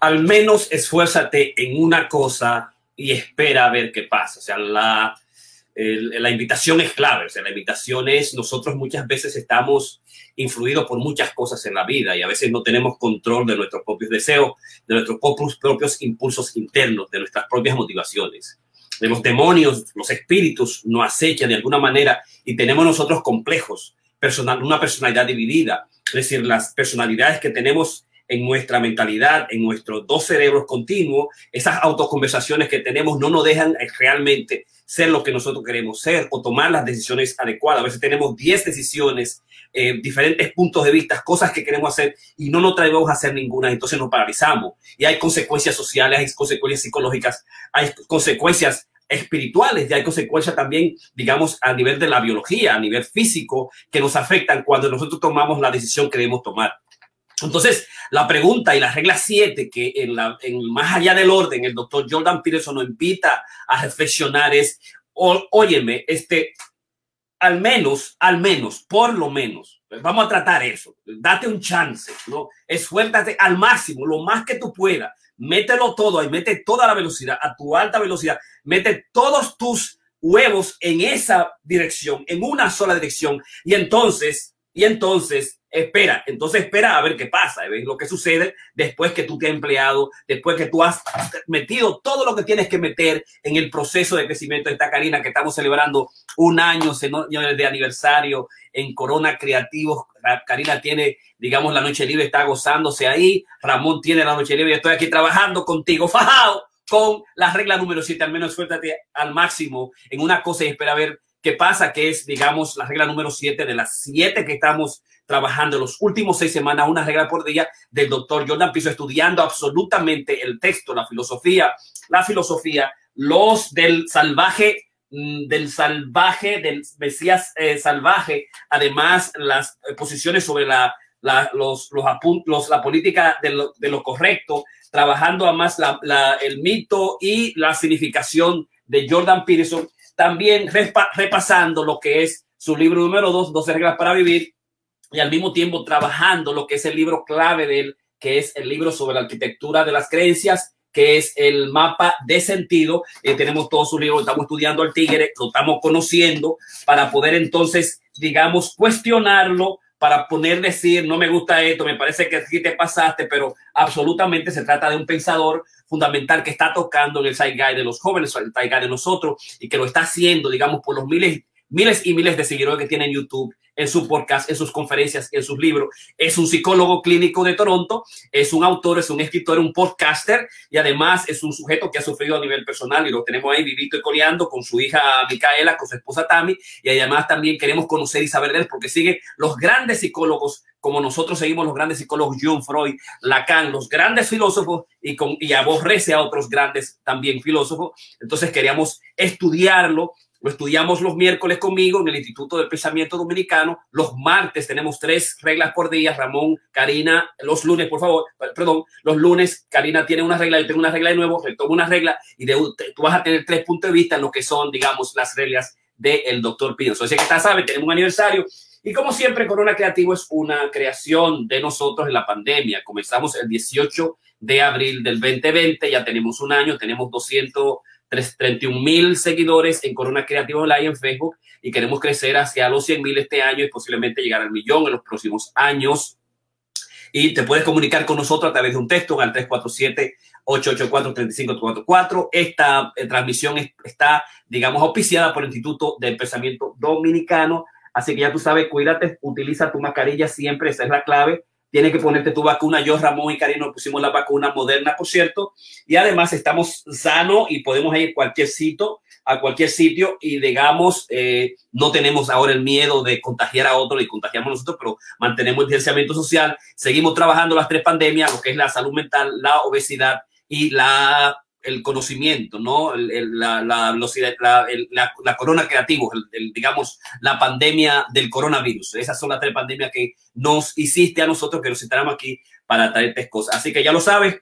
al menos esfuérzate en una cosa y espera a ver qué pasa. O sea, la, la invitación es clave. O sea, la invitación es, nosotros muchas veces estamos influidos por muchas cosas en la vida y a veces no tenemos control de nuestros propios deseos, de nuestros propios, propios impulsos internos, de nuestras propias motivaciones. De los demonios, los espíritus nos acechan de alguna manera y tenemos nosotros complejos, personal, una personalidad dividida. Es decir, las personalidades que tenemos en nuestra mentalidad, en nuestros dos cerebros continuos, esas autoconversaciones que tenemos no nos dejan eh, realmente ser lo que nosotros queremos ser o tomar las decisiones adecuadas. A veces tenemos 10 decisiones, eh, diferentes puntos de vista, cosas que queremos hacer y no nos traemos a hacer ninguna, entonces nos paralizamos. Y hay consecuencias sociales, hay consecuencias psicológicas, hay consecuencias espirituales y hay consecuencias también, digamos, a nivel de la biología, a nivel físico, que nos afectan cuando nosotros tomamos la decisión que debemos tomar. Entonces, la pregunta y la regla 7, que en, la, en más allá del orden, el doctor Jordan Peterson nos invita a reflexionar es, óyeme, este, al menos, al menos, por lo menos, vamos a tratar eso, date un chance, ¿no? Esfuérzate al máximo, lo más que tú puedas, mételo todo ahí, mete toda la velocidad, a tu alta velocidad, mete todos tus huevos en esa dirección, en una sola dirección, y entonces, y entonces espera, entonces espera a ver qué pasa, ves lo que sucede después que tú te has empleado, después que tú has metido todo lo que tienes que meter en el proceso de crecimiento de esta Karina, que estamos celebrando un año de aniversario en Corona Creativos. Karina tiene, digamos, la noche libre, está gozándose ahí. Ramón tiene la noche libre, estoy aquí trabajando contigo, fajado con la regla número 7, al menos suéltate al máximo en una cosa y espera a ver qué pasa, que es, digamos, la regla número 7 de las 7 que estamos trabajando los últimos seis semanas, una regla por día del doctor Jordan Piso, estudiando absolutamente el texto, la filosofía, la filosofía, los del salvaje mm, del salvaje, del Mesías eh, salvaje, además las eh, posiciones sobre la, la los, los, la política de lo, de lo correcto, trabajando además la, la, el mito y la significación de Jordan Peterson, también repasando lo que es su libro número dos, 12 reglas para vivir, y al mismo tiempo trabajando lo que es el libro clave de él, que es el libro sobre la arquitectura de las creencias, que es el mapa de sentido. Eh, tenemos todos sus libros, estamos estudiando al tigre, lo estamos conociendo para poder entonces, digamos, cuestionarlo, para poner decir, no me gusta esto, me parece que aquí te pasaste, pero absolutamente se trata de un pensador fundamental que está tocando en el side guy de los jóvenes, el side guy de nosotros, y que lo está haciendo, digamos, por los miles miles y miles de seguidores que tiene en YouTube, en su podcast, en sus conferencias, en sus libros. Es un psicólogo clínico de Toronto, es un autor, es un escritor, un podcaster y además es un sujeto que ha sufrido a nivel personal y lo tenemos ahí vivito y coleando con su hija Micaela, con su esposa Tammy y además también queremos conocer y saber de él porque sigue los grandes psicólogos como nosotros seguimos los grandes psicólogos John Freud, Lacan, los grandes filósofos y, con, y aborrece a otros grandes también filósofos. Entonces queríamos estudiarlo lo estudiamos los miércoles conmigo en el Instituto del Pensamiento Dominicano. Los martes tenemos tres reglas por día. Ramón, Karina, los lunes, por favor, perdón, los lunes Karina tiene una regla, yo tengo una regla de nuevo, retomo una regla y de, tú vas a tener tres puntos de vista en lo que son, digamos, las reglas del doctor Pino. Así que está, sabe, tenemos un aniversario. Y como siempre, Corona Creativo es una creación de nosotros en la pandemia. Comenzamos el 18 de abril del 2020, ya tenemos un año, tenemos 200 31 mil seguidores en Corona Creativo Live en Facebook y queremos crecer hacia los 100 mil este año y posiblemente llegar al millón en los próximos años. Y te puedes comunicar con nosotros a través de un texto al 347-884-3544. Esta eh, transmisión está, digamos, auspiciada por el Instituto del Pensamiento Dominicano. Así que ya tú sabes, cuídate, utiliza tu mascarilla siempre, esa es la clave tienes que ponerte tu vacuna. Yo, Ramón y Karina nos pusimos la vacuna moderna, por cierto, y además estamos sanos y podemos ir a cualquier sitio, a cualquier sitio y digamos, eh, no tenemos ahora el miedo de contagiar a otro y contagiamos nosotros, pero mantenemos el distanciamiento social, seguimos trabajando las tres pandemias, lo que es la salud mental, la obesidad y la el conocimiento, ¿no? la, corona creativo, digamos, la pandemia del coronavirus. Esas son las tres pandemias que nos hiciste a nosotros, que nos estaremos aquí para traerte cosas. Así que ya lo sabes,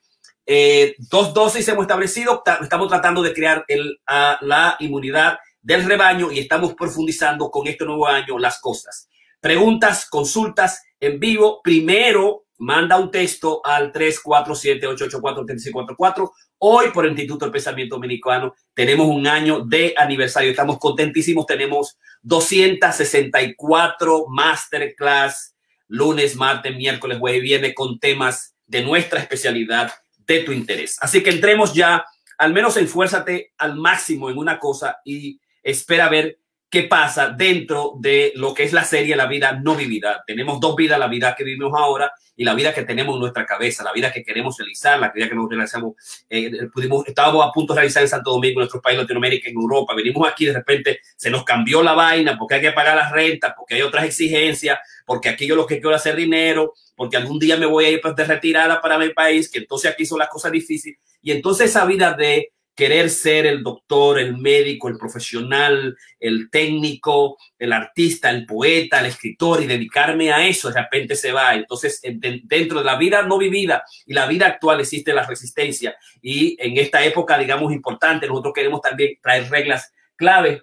eh, dos dosis hemos establecido, estamos tratando de crear la inmunidad del rebaño y estamos profundizando con este nuevo año las cosas. Preguntas, consultas en vivo. Primero, manda un texto al 347-884-3644. Hoy, por el Instituto del Pensamiento Dominicano, tenemos un año de aniversario. Estamos contentísimos. Tenemos 264 masterclass, lunes, martes, miércoles, jueves y viernes, con temas de nuestra especialidad, de tu interés. Así que entremos ya, al menos esfuérzate al máximo en una cosa y espera ver qué pasa dentro de lo que es la serie La vida no vivida. Tenemos dos vidas, la vida que vivimos ahora y la vida que tenemos en nuestra cabeza, la vida que queremos realizar, la vida que nos realizamos. Eh, estábamos a punto de realizar en Santo Domingo, en nuestro país, Latinoamérica, en Europa. Venimos aquí, de repente se nos cambió la vaina porque hay que pagar las rentas, porque hay otras exigencias, porque aquí yo lo que quiero hacer dinero, porque algún día me voy a ir pues, de retirada para mi país, que entonces aquí son las cosas difíciles. Y entonces esa vida de querer ser el doctor, el médico, el profesional, el técnico, el artista, el poeta, el escritor y dedicarme a eso, de repente se va. Entonces, dentro de la vida no vivida y la vida actual existe la resistencia. Y en esta época, digamos, importante, nosotros queremos también traer reglas clave.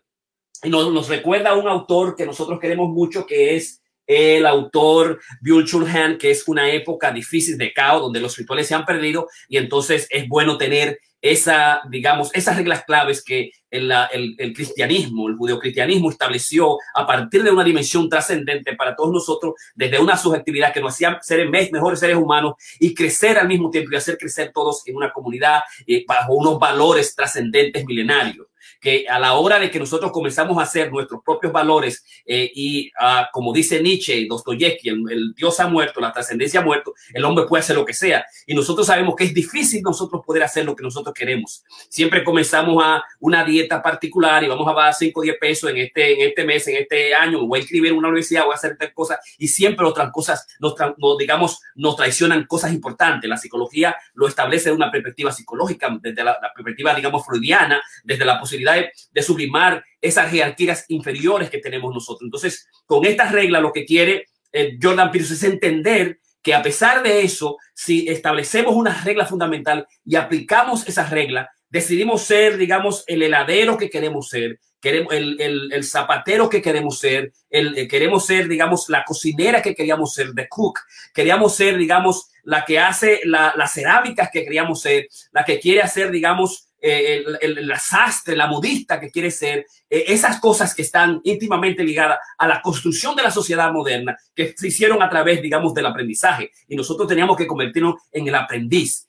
Y nos, nos recuerda un autor que nosotros queremos mucho, que es el autor Byul Chul Han, que es una época difícil de caos, donde los rituales se han perdido y entonces es bueno tener esa, digamos, esas reglas claves que el, el, cristianismo, el judeocristianismo estableció a partir de una dimensión trascendente para todos nosotros, desde una subjetividad que nos hacía ser mejores seres humanos y crecer al mismo tiempo y hacer crecer todos en una comunidad eh, bajo unos valores trascendentes milenarios que a la hora de que nosotros comenzamos a hacer nuestros propios valores eh, y uh, como dice Nietzsche, Dostoyevsky, el, el, Dios ha muerto, la trascendencia ha muerto, el hombre puede hacer lo que sea. Y nosotros sabemos que es difícil nosotros poder hacer lo que nosotros queremos. Siempre comenzamos a una dieta particular y vamos a dar 5 o 10 pesos en este, en este mes, en este año, voy a escribir en una universidad, voy a hacer tal cosa y siempre otras cosas nos, nos, digamos, nos traicionan cosas importantes. La psicología lo establece de una perspectiva psicológica, desde la, la perspectiva, digamos, freudiana, desde la posibilidad de, sublimar esas jerarquías inferiores que tenemos nosotros. Entonces, con esta regla lo que quiere eh, Jordan Peterson es entender que a pesar de eso, si establecemos una regla fundamental y aplicamos esa regla, decidimos ser, digamos, el heladero que queremos ser, queremos el, el, zapatero que queremos ser, el, eh, queremos ser, digamos, la cocinera que queríamos ser, the cook, queríamos ser, digamos, la que hace las cerámicas que queríamos ser, la que quiere hacer, digamos, eh, el, el, sastre, la modista que quiere ser, eh, esas cosas que están íntimamente ligadas a la construcción de la sociedad moderna, que se hicieron a través, digamos, del aprendizaje. Y nosotros teníamos que convertirnos en el aprendiz.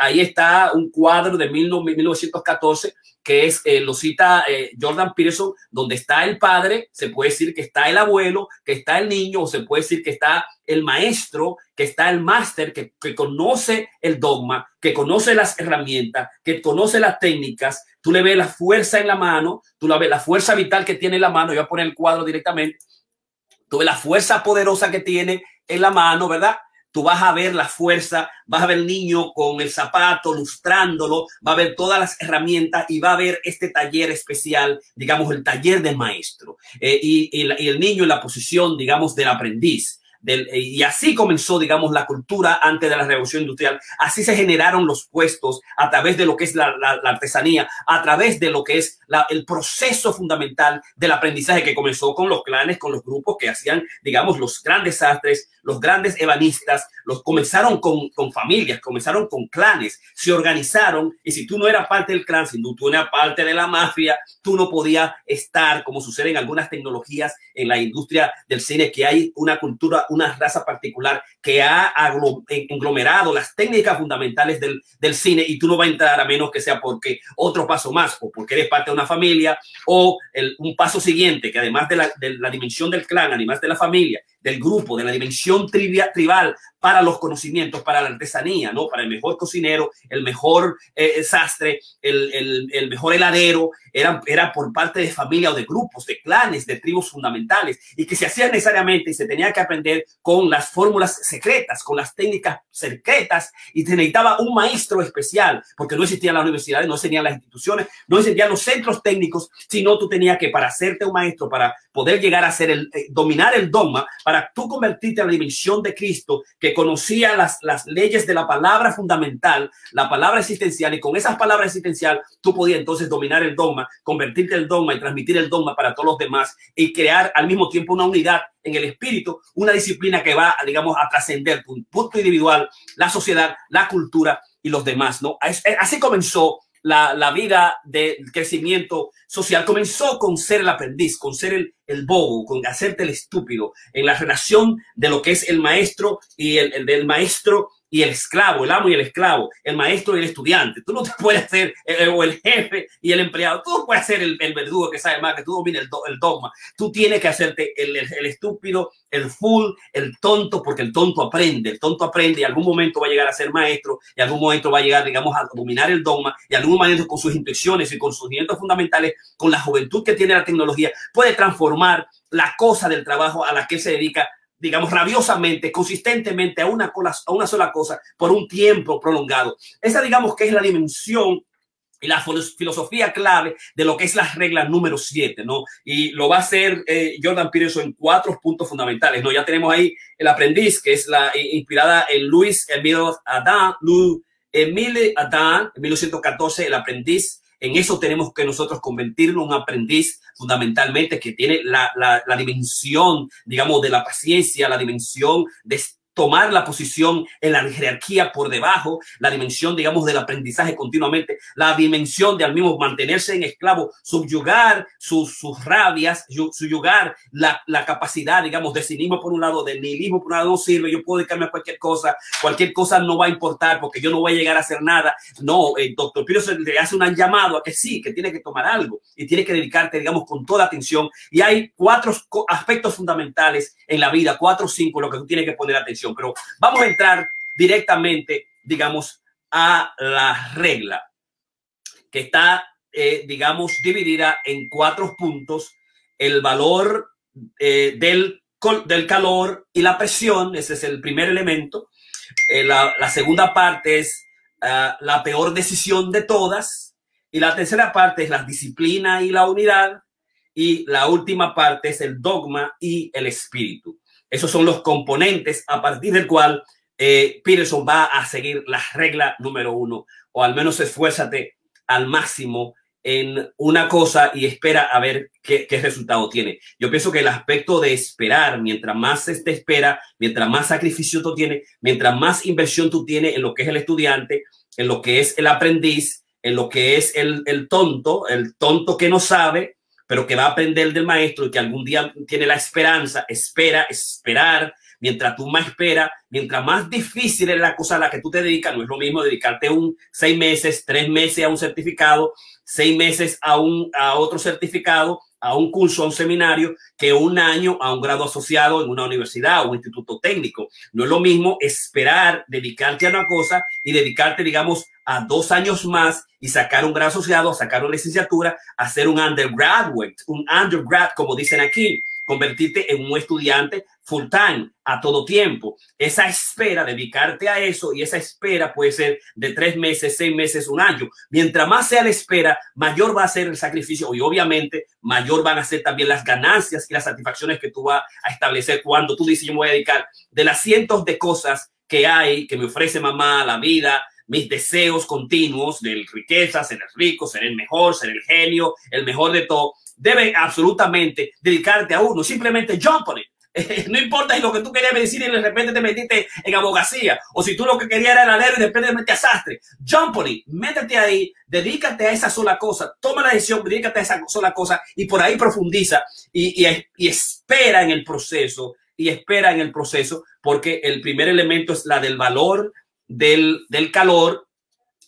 Ahí está un cuadro de 1914 que es, eh, lo cita eh, Jordan Peterson, donde está el padre, se puede decir que está el abuelo, que está el niño, o se puede decir que está el maestro, que está el máster, que, que, conoce el dogma, que conoce las herramientas, que conoce las técnicas. Tú le ves la fuerza en la mano, tú la ves la fuerza vital que tiene en la mano. Yo voy a poner el cuadro directamente. Tú ves la fuerza poderosa que tiene en la mano, ¿verdad? Tú vas a ver la fuerza, vas a ver el niño con el zapato, lustrándolo, va a ver todas las herramientas y va a ver este taller especial, digamos, el taller del maestro. Eh, y, el niño en la posición, digamos, del aprendiz. Del, y así comenzó, digamos, la cultura antes de la revolución industrial. Así se generaron los puestos a través de lo que es la, artesanía, a través de lo que es el proceso fundamental del aprendizaje que comenzó con los clanes, con los grupos que hacían, digamos, los grandes sastres, los grandes ebanistas, los comenzaron con, con familias, comenzaron con clanes, se organizaron y si tú no eras parte del clan, si tú, eras parte de la mafia, tú no podías estar, como sucede en algunas tecnologías en la industria del cine, que hay una cultura, una raza particular que ha englomerado las técnicas fundamentales del, del cine y tú no vas a entrar a menos que sea porque otro paso más o porque eres parte de una familia o el, un paso siguiente que además de la, de la dimensión del clan, además de la familia, del grupo, de la dimensión trivia, tribal para los conocimientos, para la artesanía, ¿no? Para el mejor cocinero, el mejor eh, sastre, el, el, el, mejor heladero, era, era por parte de familia o de grupos, de clanes, de tribus fundamentales, y que se hacía necesariamente y se tenía que aprender con las fórmulas secretas, con las técnicas secretas, y se necesitaba un maestro especial, porque no existían las universidades, no existían las instituciones, no existían los centros técnicos, sino tú tenías que, para hacerte un maestro, para poder llegar a ser el, eh, dominar el dogma, para tú convertirte en la dimensión de Cristo, que conocía las, las leyes de la palabra fundamental, la palabra existencial, y con esas palabras existencial tú podías entonces dominar el dogma, convertirte el dogma y transmitir el dogma para todos los demás y crear al mismo tiempo una unidad en el espíritu, una disciplina que va, digamos, a trascender un punto individual, la sociedad, la cultura y los demás, ¿no? Así comenzó la, la, vida de crecimiento social comenzó con ser el aprendiz, con ser el, el, bobo, con hacerte el estúpido, en la relación de lo que es el maestro y el, el del maestro y el esclavo, el amo y el esclavo, el maestro y el estudiante. Tú no te puedes hacer, eh, o el jefe y el empleado, tú no puedes ser el, el verdugo que sabe más, que tú domines el, el, dogma. Tú tienes que hacerte el, el, estúpido, el full, el tonto, porque el tonto aprende, el tonto aprende y algún momento va a llegar a ser maestro y algún momento va a llegar, digamos, a dominar el dogma y algún momento con sus intuiciones y con sus cimientos fundamentales, con la juventud que tiene la tecnología, puede transformar la cosa del trabajo a la que se dedica digamos, rabiosamente, consistentemente a una, a una sola cosa por un tiempo prolongado. Esa, digamos, que es la dimensión y la filosofía clave de lo que es la regla número 7, ¿no? Y lo va a hacer eh, Jordan Peterson en cuatro puntos fundamentales, ¿no? Ya tenemos ahí el aprendiz, que es la inspirada en Luis Emile Adam, Louis Emile Adam, en 1914, el aprendiz en eso tenemos que nosotros convertirnos en un aprendiz fundamentalmente que tiene la, la, la dimensión, digamos, de la paciencia, la dimensión de tomar la posición en la jerarquía por debajo, la dimensión, digamos, del aprendizaje continuamente, la dimensión de al mismo mantenerse en esclavo, subyugar sus, sus rabias, subyugar la, la capacidad, digamos, de cinismo por un lado, de nihilismo por un lado, no sirve, yo puedo dedicarme a cualquier cosa, cualquier cosa no va a importar porque yo no voy a llegar a hacer nada. No, el doctor Piro se le hace un llamado a que sí, que tiene que tomar algo y tiene que dedicarte, digamos, con toda atención. Y hay cuatro aspectos fundamentales en la vida, cuatro o cinco, lo que tú tienes que poner atención pero vamos a entrar directamente, digamos, a la regla que está, eh, digamos, dividida en cuatro puntos. El valor eh, del, del calor y la presión, ese es el primer elemento. Eh, la, segunda parte es uh, la peor decisión de todas. Y la tercera parte es la disciplina y la unidad. Y la última parte es el dogma y el espíritu. Esos son los componentes a partir del cual eh, Peterson va a seguir la regla número uno, o al menos esfuérzate al máximo en una cosa y espera a ver qué, resultado tiene. Yo pienso que el aspecto de esperar, mientras más se te espera, mientras más sacrificio tú tienes, mientras más inversión tú tienes en lo que es el estudiante, en lo que es el aprendiz, en lo que es el tonto, el tonto que no sabe, pero que va a aprender del maestro y que algún día tiene la esperanza, espera, esperar, mientras tú más esperas, mientras más difícil es la cosa a la que tú te dedicas, no es lo mismo dedicarte un seis meses, tres meses a un certificado, seis meses a un a otro certificado, a un curso, a un seminario, que un año a un grado asociado en una universidad o un instituto técnico. No es lo mismo esperar, dedicarte a una cosa y dedicarte, digamos, a dos años más y sacar un grado asociado, sacar una licenciatura, hacer un undergraduate, un undergrad, como dicen aquí convertirte en un estudiante full time a todo tiempo. Esa espera, dedicarte a eso y esa espera puede ser de tres meses, seis meses, un año. Mientras más sea la espera, mayor va a ser el sacrificio y obviamente mayor van a ser también las ganancias y las satisfacciones que tú vas a establecer cuando tú dices yo me voy a dedicar de las cientos de cosas que hay, que me ofrece mamá, la vida, mis deseos continuos de riqueza, ser el rico, ser el mejor, ser el genio, el mejor de todo debe absolutamente dedicarte a uno. Simplemente jump on it. no importa si lo que tú querías medicina y de repente te metiste en abogacía, o si tú lo que querías era leer y de repente te metiste a sastre. Jump on it, métete ahí, dedícate a esa sola cosa, toma la decisión, dedícate a esa sola cosa y por ahí profundiza y, y, y espera en el proceso, y espera en el proceso, porque el primer elemento es la del valor del, del calor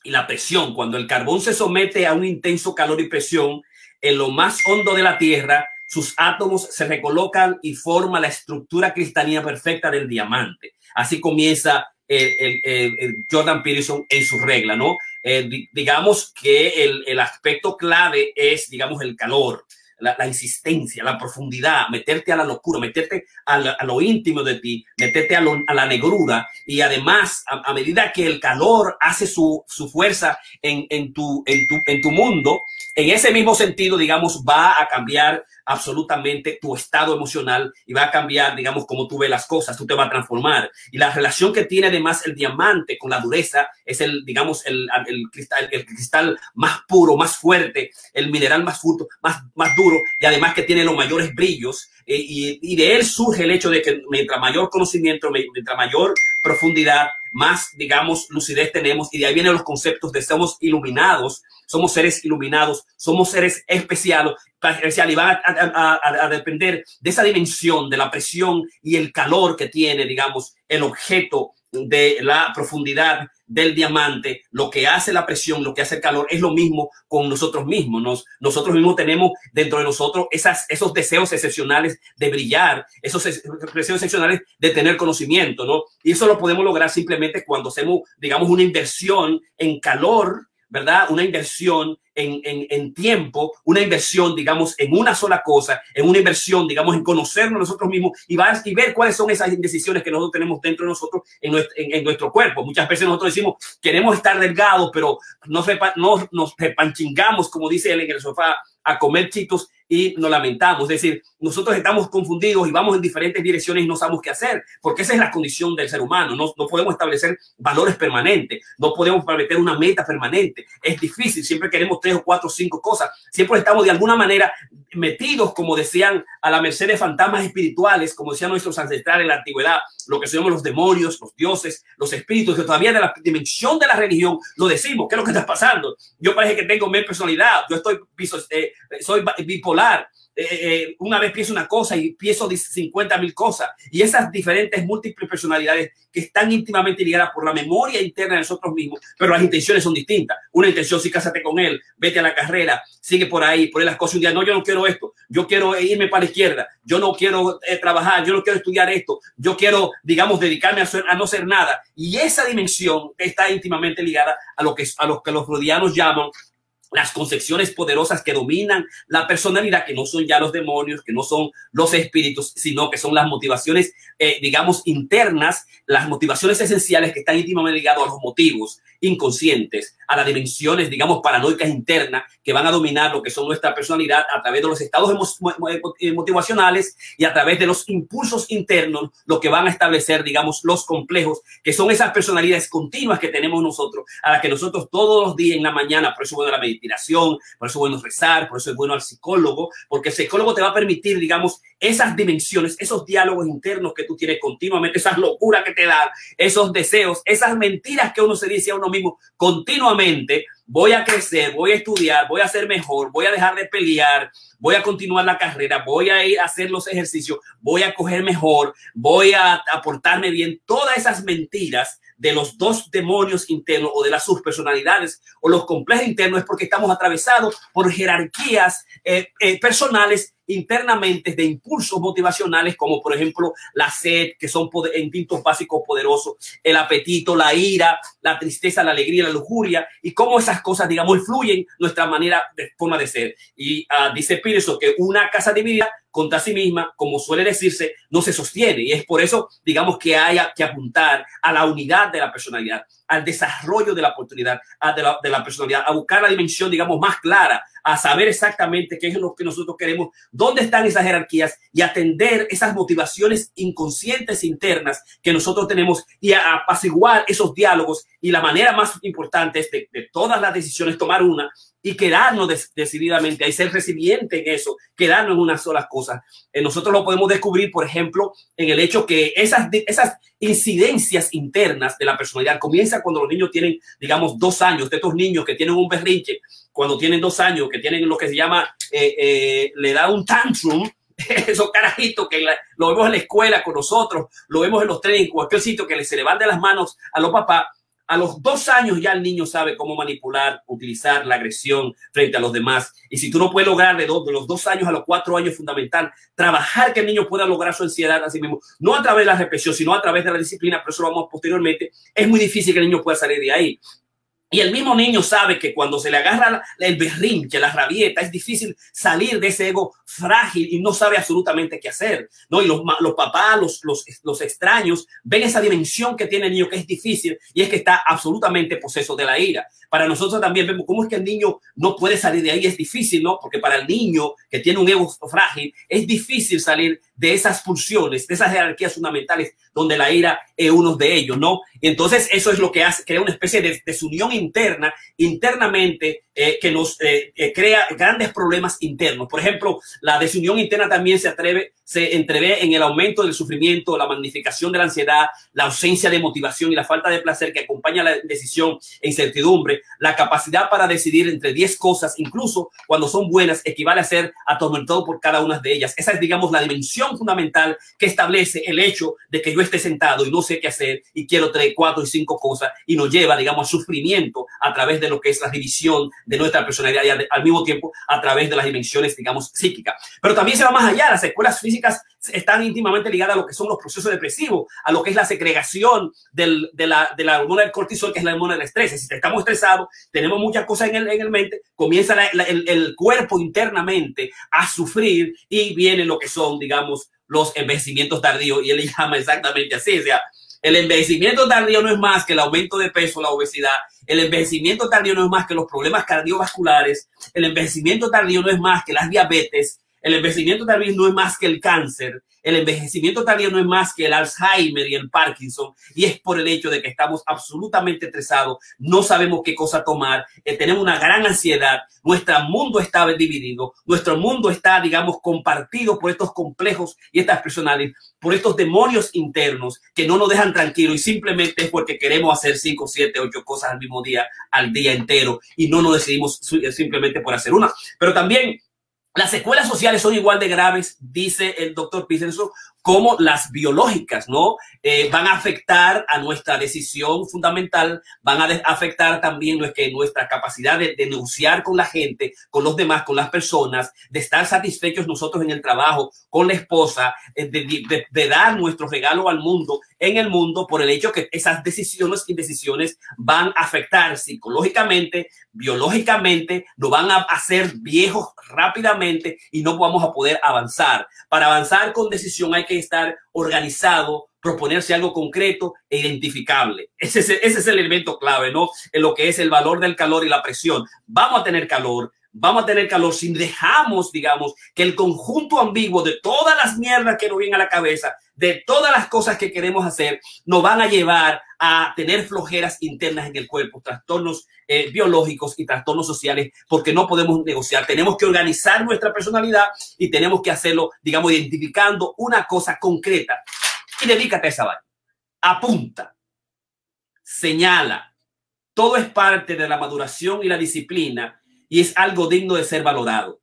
y la presión. Cuando el carbón se somete a un intenso calor y presión, en lo más hondo de la Tierra, sus átomos se recolocan y forma la estructura cristalina perfecta del diamante. Así comienza el, Jordan Peterson en su regla, ¿no? Eh, digamos que el, el, aspecto clave es, digamos, el calor la, insistencia, la profundidad, meterte a la locura, meterte a, lo íntimo de ti, meterte a, la negrura y además a, medida que el calor hace su, fuerza en, tu, en, tu, en tu mundo, en ese mismo sentido, digamos, va a cambiar absolutamente tu estado emocional y va a cambiar, digamos, cómo tú ves las cosas, tú te vas a transformar. Y la relación que tiene además el diamante con la dureza es el, digamos, el, cristal, el cristal más puro, más fuerte, el mineral más, fuerte, más, más duro y además que tiene los mayores brillos. Eh, y, y de él surge el hecho de que mientras mayor conocimiento, mientras mayor profundidad, más, digamos, lucidez tenemos y de ahí vienen los conceptos de somos iluminados, somos seres iluminados, somos seres especiales, especial y van a, depender de esa dimensión, de la presión y el calor que tiene, digamos, el objeto de la profundidad del diamante, lo que hace la presión, lo que hace el calor, es lo mismo con nosotros mismos. Nos, nosotros mismos tenemos dentro de nosotros esas, esos deseos excepcionales de brillar, esos deseos excepcionales de tener conocimiento, ¿no? Y eso lo podemos lograr simplemente cuando hacemos, digamos, una inversión en calor ¿verdad? Una inversión en, en, en, tiempo, una inversión, digamos, en una sola cosa, en una inversión, digamos, en conocernos nosotros mismos y, y ver cuáles son esas indecisiones que nosotros tenemos dentro de nosotros en nuestro, en, nuestro cuerpo. Muchas veces nosotros decimos, queremos estar delgados, pero nos, nos, nos repanchingamos, como dice él en el sofá, a comer chitos y nos lamentamos. Es decir, nosotros estamos confundidos y vamos en diferentes direcciones y no sabemos qué hacer, porque esa es la condición del ser humano. No, no podemos establecer valores permanentes, no podemos establecer una meta permanente. Es difícil, siempre queremos tres o cuatro o cinco cosas. Siempre estamos de alguna manera metidos, como decían, a la merced de fantasmas espirituales, como decían nuestros ancestrales en la antigüedad, lo que somos los demonios, los dioses, los espíritus, que todavía de la dimensión de la religión lo decimos. ¿Qué es lo que está pasando? Yo parece que tengo mi personalidad, yo estoy eh, soy bipolar. Eh, eh, una vez pienso una cosa y pienso 50 mil cosas. Y esas diferentes múltiples personalidades que están íntimamente ligadas por la memoria interna de nosotros mismos, pero las intenciones son distintas. Una intención, sí, cásate con él, vete a la carrera, sigue por ahí, por las cosas. Un día, no, yo no quiero esto, yo quiero irme para la izquierda, yo no quiero trabajar, yo no quiero estudiar esto, yo quiero, digamos, dedicarme a, a, no ser nada. Y esa dimensión está íntimamente ligada a lo que, a lo que los freudianos llaman las concepciones poderosas que dominan la personalidad, que no son ya los demonios, que no son los espíritus, sino que son las motivaciones, eh, digamos, internas, las motivaciones esenciales que están íntimamente ligadas a los motivos inconscientes, a las dimensiones, digamos, paranoicas internas que van a dominar lo que son nuestra personalidad a través de los estados eh, motivacionales y a través de los impulsos internos, lo que van a establecer, digamos, los complejos, que son esas personalidades continuas que tenemos nosotros, a las que nosotros todos los días en la mañana, por eso bueno la meditación, por eso es bueno rezar, por eso es bueno al psicólogo, porque el psicólogo te va a permitir, digamos, esas dimensiones, esos diálogos internos que tú tienes continuamente, esas locuras que te dan, esos deseos, esas mentiras que uno se dice a uno mismo continuamente, voy a crecer, voy a estudiar, voy a ser mejor, voy a dejar de pelear, voy a continuar la carrera, voy a ir a hacer los ejercicios, voy a coger mejor, voy a aportarme bien. Todas esas mentiras de los dos demonios internos o de las subpersonalidades o los complejos internos es porque estamos atravesados por jerarquías eh, eh, personales internamente de impulsos motivacionales como por ejemplo la sed, que son instintos básicos poderosos, el apetito, la ira, la tristeza, la alegría, la lujuria y cómo esas cosas, digamos, influyen nuestra manera de forma de ser. Y uh, dice Peterson que una casa dividida contra sí misma, como suele decirse, no se sostiene. Y es por eso, digamos, que hay que apuntar a la unidad de la personalidad, al desarrollo de la oportunidad, a de, la, de la personalidad, a buscar la dimensión, digamos, más clara, a saber exactamente qué es lo que nosotros queremos, dónde están esas jerarquías y atender esas motivaciones inconscientes internas que nosotros tenemos y a apaciguar esos diálogos. Y la manera más importante es de, de todas las decisiones tomar una y quedarnos decididamente, hay ser resiliente en eso, quedarnos en una sola cosa. Eh, nosotros lo podemos descubrir, por ejemplo, en el hecho que esas, esas incidencias internas de la personalidad comienzan cuando los niños tienen, digamos, dos años, de estos niños que tienen un berrinche, cuando tienen dos años, que tienen lo que se llama, eh, eh, le da un tantrum, esos carajitos que lo vemos en la escuela con nosotros, lo vemos en los trenes, en cualquier sitio que se le van de las manos a los papás, a los dos años ya el niño sabe cómo manipular, utilizar la agresión frente a los demás. Y si tú no puedes lograr de, los dos años a los cuatro años, fundamental, trabajar que el niño pueda lograr su ansiedad a sí mismo, no a través de la represión, sino a través de la disciplina, pero eso lo vamos posteriormente, es muy difícil que el niño pueda salir de ahí. Y el mismo niño sabe que cuando se le agarra el berrinche, la rabieta, es difícil salir de ese ego frágil y no sabe absolutamente qué hacer. ¿no? Y los, los papás, los, los, los extraños, ven esa dimensión que tiene el niño que es difícil y es que está absolutamente poseso de la ira. Para nosotros también vemos cómo es que el niño no puede salir de ahí. Es difícil, ¿no? Porque para el niño que tiene un ego frágil, es difícil salir de esas pulsiones, de esas jerarquías fundamentales, donde la ira es uno de ellos, ¿no? Y entonces eso es lo que hace, crea una especie de desunión interna, internamente, eh, que nos eh, eh, crea grandes problemas internos. Por ejemplo, la desunión interna también se atreve, se entrevé en el aumento del sufrimiento, la magnificación de la ansiedad, la ausencia de motivación y la falta de placer que acompaña la decisión e incertidumbre, la capacidad para decidir entre 10 cosas, incluso cuando son buenas, equivale a ser atormentado por cada una de ellas. Esa es, digamos, la dimensión fundamental que establece el hecho de que yo esté sentado y no sé qué hacer y quiero tres, cuatro y cinco cosas y nos lleva, digamos, a sufrimiento a través de lo que es la división de nuestra personalidad y al mismo tiempo a través de las dimensiones, digamos, psíquicas. Pero también se va más allá. Las escuelas físicas están íntimamente ligadas a lo que son los procesos depresivos, a lo que es la secregación del, de, la, de la hormona del cortisol, que es la hormona del estrés. Si estamos estresados, tenemos muchas cosas en el, en el mente, comienza el, el cuerpo internamente a sufrir y viene lo que son, digamos, los envejecimientos tardíos y él llama exactamente así. O sea, el envejecimiento tardío no es más que el aumento de peso, la obesidad. El envejecimiento tardío no es más que los problemas cardiovasculares. El envejecimiento tardío no es más que las diabetes. El envejecimiento tardío no es más que el cáncer. El envejecimiento tardío no es más que el Alzheimer y el Parkinson, y es por el hecho de que estamos absolutamente estresados, no sabemos qué cosa tomar, eh, tenemos una gran ansiedad, nuestro mundo está dividido, nuestro mundo está, digamos, compartido por estos complejos y estas personales, por estos demonios internos que no nos dejan tranquilos y simplemente es porque queremos hacer cinco, siete, ocho cosas al mismo día, al día entero, y no nos decidimos simplemente por hacer una. Pero también las secuelas sociales son igual de graves, dice el doctor Pisenso, como las biológicas, ¿no? Eh, van a afectar a nuestra decisión fundamental, van a afectar también nuestra capacidad de, de, negociar con la gente, con los demás, con las personas, de estar satisfechos nosotros en el trabajo, con la esposa, eh, de, de, de, dar nuestro regalo al mundo, en el mundo, por el hecho que esas decisiones y decisiones van a afectar psicológicamente, biológicamente, nos van a hacer viejos rápidamente y no vamos a poder avanzar. Para avanzar con decisión hay que estar organizado, proponerse algo concreto e identificable. Ese es, ese es el elemento clave, ¿no? En lo que es el valor del calor y la presión. Vamos a tener calor, vamos a tener calor si dejamos, digamos, que el conjunto ambiguo de todas las mierdas que nos vienen a la cabeza, de todas las cosas que queremos hacer, nos van a llevar a tener flojeras internas en el cuerpo, trastornos eh, biológicos y trastornos sociales, porque no podemos negociar. Tenemos que organizar nuestra personalidad y tenemos que hacerlo, digamos, identificando una cosa concreta. Y dedícate a esa vaina. Apunta, señala. Todo es parte de la maduración y la disciplina y es algo digno de ser valorado.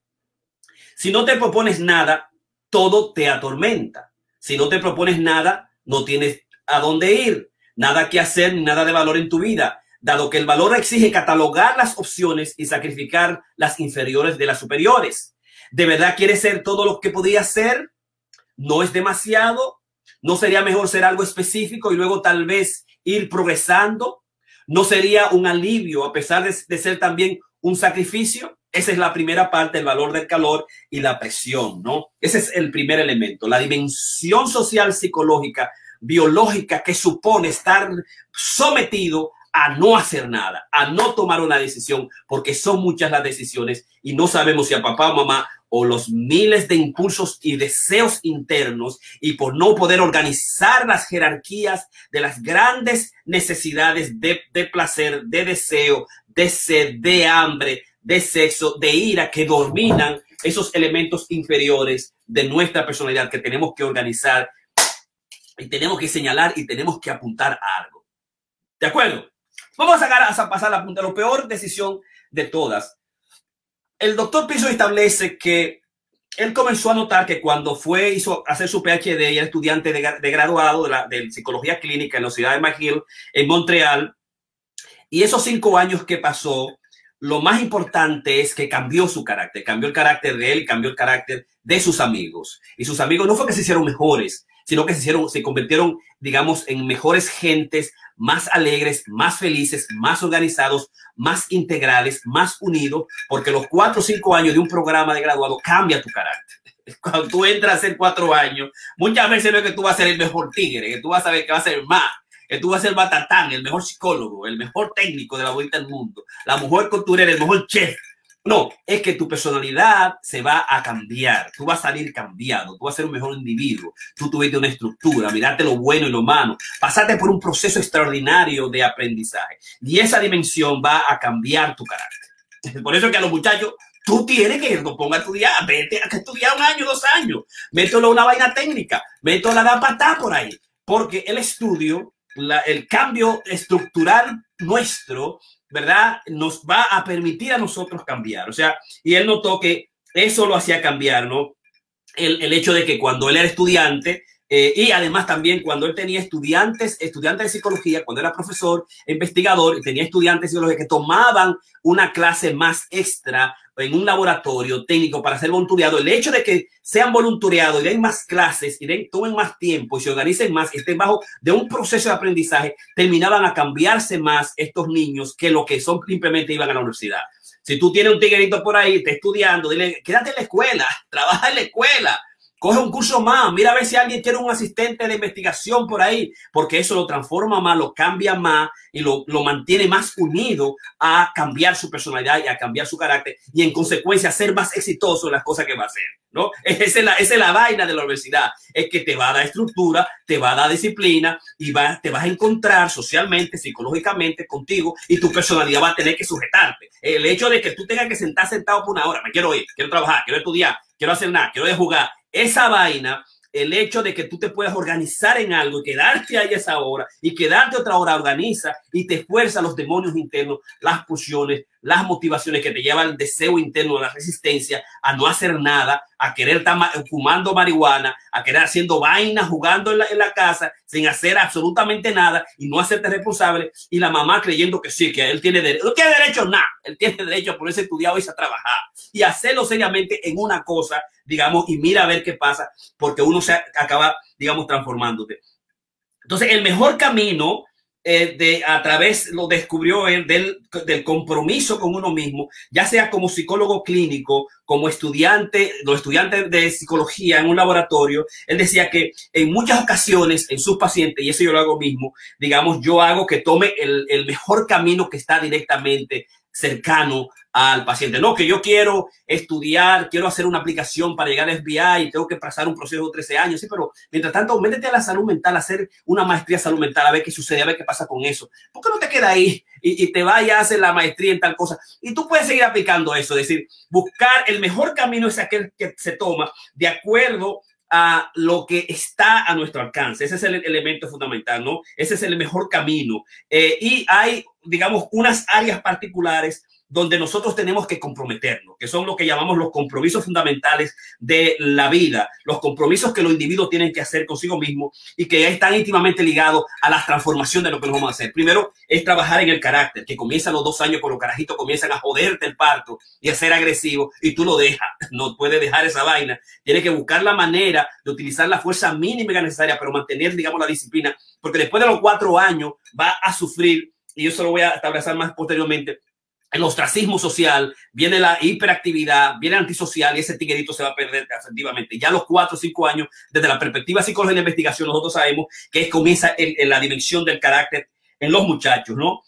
Si no te propones nada, todo te atormenta. Si no te propones nada, no tienes a dónde ir, nada que hacer, nada de valor en tu vida, dado que el valor exige catalogar las opciones y sacrificar las inferiores de las superiores. ¿De verdad quieres ser todo lo que podías ser? ¿No es demasiado? ¿No sería mejor ser algo específico y luego tal vez ir progresando? ¿No sería un alivio a pesar de, de ser también un sacrificio. Esa es la primera parte, el valor del calor y la presión, ¿no? Ese es el primer elemento, la dimensión social, psicológica, biológica que supone estar sometido a no hacer nada, a no tomar una decisión, porque son muchas las decisiones y no sabemos si a papá o mamá o los miles de impulsos y deseos internos y por no poder organizar las jerarquías de las grandes necesidades de, de placer, de deseo, de sed, de hambre, de sexo, de ira que dominan esos elementos inferiores de nuestra personalidad que tenemos que organizar y tenemos que señalar y tenemos que apuntar a algo. ¿De acuerdo? Vamos a, sacar, a pasar la punta, la peor decisión de todas. El doctor Piso establece que él comenzó a notar que cuando fue hizo hacer su PhD y era estudiante de, graduado de, la, de, psicología clínica en la Universidad de McGill en Montreal, y esos cinco años que pasó, lo más importante es que cambió su carácter, cambió el carácter de él, cambió el carácter de sus amigos. Y sus amigos no fue que se hicieron mejores, sino que se hicieron, se convirtieron, digamos, en mejores gentes, más alegres, más felices, más organizados, más integrales, más unidos, porque los cuatro o cinco años de un programa de graduado cambia tu carácter. Cuando tú entras en cuatro años, muchas veces no es que tú vas a ser el mejor tigre, que tú vas a ver que vas a ser más tú vas a ser batatán, el mejor psicólogo, el mejor técnico de la vuelta al mundo, la mejor costurera, el mejor chef. No, es que tu personalidad se va a cambiar, tú vas a salir cambiado, tú vas a ser un mejor individuo, tú tuviste una estructura, mirate lo bueno y lo malo, pasaste por un proceso extraordinario de aprendizaje y esa dimensión va a cambiar tu carácter. Por eso que a los muchachos Tú tienes que ponga a estudiar, vete a estudiar un año, dos años, mételo una vaina técnica, mételo la patá por ahí, porque el estudio, el cambio estructural nuestro, ¿verdad? Nos va a permitir a nosotros cambiar. O sea, y él notó que eso lo hacía cambiar, ¿no? El, el hecho de que cuando él era estudiante, eh, y además también cuando él tenía estudiantes, estudiantes de psicología, cuando era profesor, investigador, tenía estudiantes de psicología que tomaban una clase más extra en un laboratorio técnico para ser voluntariado, el hecho de que sean voluntariados y den más clases y den, tomen más tiempo y se organicen más, estén bajo de un proceso de aprendizaje, terminaban a cambiarse más estos niños que lo que son simplemente iban a la universidad. Si tú tienes un tiguerito por ahí, está estudiando, dile, quédate en la escuela, trabaja en la escuela, Coge un curso más, mira a ver si alguien quiere un asistente de investigación por ahí, porque eso lo transforma más, lo cambia más y lo, lo mantiene más unido a cambiar su personalidad y a cambiar su carácter y en consecuencia ser más exitoso en las cosas que va a hacer. ¿no? Esa es, la, es la vaina de la universidad, es que te va a dar estructura, te va a dar disciplina y va, te vas a encontrar socialmente, psicológicamente contigo y tu personalidad va a tener que sujetarte. El hecho de que tú tengas que sentar sentado por una hora, me quiero ir, quiero trabajar, quiero estudiar, quiero hacer nada, quiero jugar, esa vaina, el hecho de que tú te puedas organizar en algo y quedarte ahí esa hora y quedarte otra hora organiza y te fuerza los demonios internos, las pulsiones, las motivaciones que te llevan al deseo interno, a la resistencia, a no hacer nada, a querer estar fumando marihuana, a querer haciendo vainas, jugando en la, casa, sin hacer absolutamente nada y no hacerte responsable. Y la mamá creyendo que sí, que él tiene derecho. No tiene derecho nada. Él tiene derecho a ponerse estudiado y a trabajar y hacerlo seriamente en una cosa, digamos, y mira a ver qué pasa, porque uno se acaba, digamos, transformándote. Entonces, el mejor camino eh, de, a través, lo descubrió él, del, del, compromiso con uno mismo, ya sea como psicólogo clínico, como estudiante, los estudiantes de psicología en un laboratorio, él decía que en muchas ocasiones en sus pacientes, y eso yo lo hago mismo, digamos, yo hago que tome el, el mejor camino que está directamente cercano al paciente. No, que yo quiero estudiar, quiero hacer una aplicación para llegar al FBI y tengo que pasar un proceso de 13 años. Sí, pero mientras tanto, métete a la salud mental, a hacer una maestría salud mental, a ver qué sucede, a ver qué pasa con eso. ¿Por qué no te queda ahí y, te vayas a hacer la maestría en tal cosa? Y tú puedes seguir aplicando eso, es decir, buscar el mejor camino es aquel que se toma de acuerdo a lo que está a nuestro alcance. Ese es el elemento fundamental, ¿no? Ese es el mejor camino. Eh, y hay, digamos, unas áreas particulares donde nosotros tenemos que comprometernos, que son lo que llamamos los compromisos fundamentales de la vida, los compromisos que los individuos tienen que hacer consigo mismos y que están íntimamente ligados a la transformación de lo que nos vamos a hacer. Primero es trabajar en el carácter, que comienza los dos años con los carajitos comienzan a joderte el parto y a ser agresivo y tú lo dejas, no puedes dejar esa vaina. Tienes que buscar la manera de utilizar la fuerza mínima necesaria, pero mantener, digamos, la disciplina, porque después de los cuatro años va a sufrir, y eso lo voy a establecer más posteriormente, el ostracismo social, viene la hiperactividad, viene el antisocial y ese tiguerito se va a perder efectivamente. Ya a los cuatro o cinco años, desde la perspectiva psicológica de investigación, nosotros sabemos que comienza en, la dimensión del carácter en los muchachos, ¿no?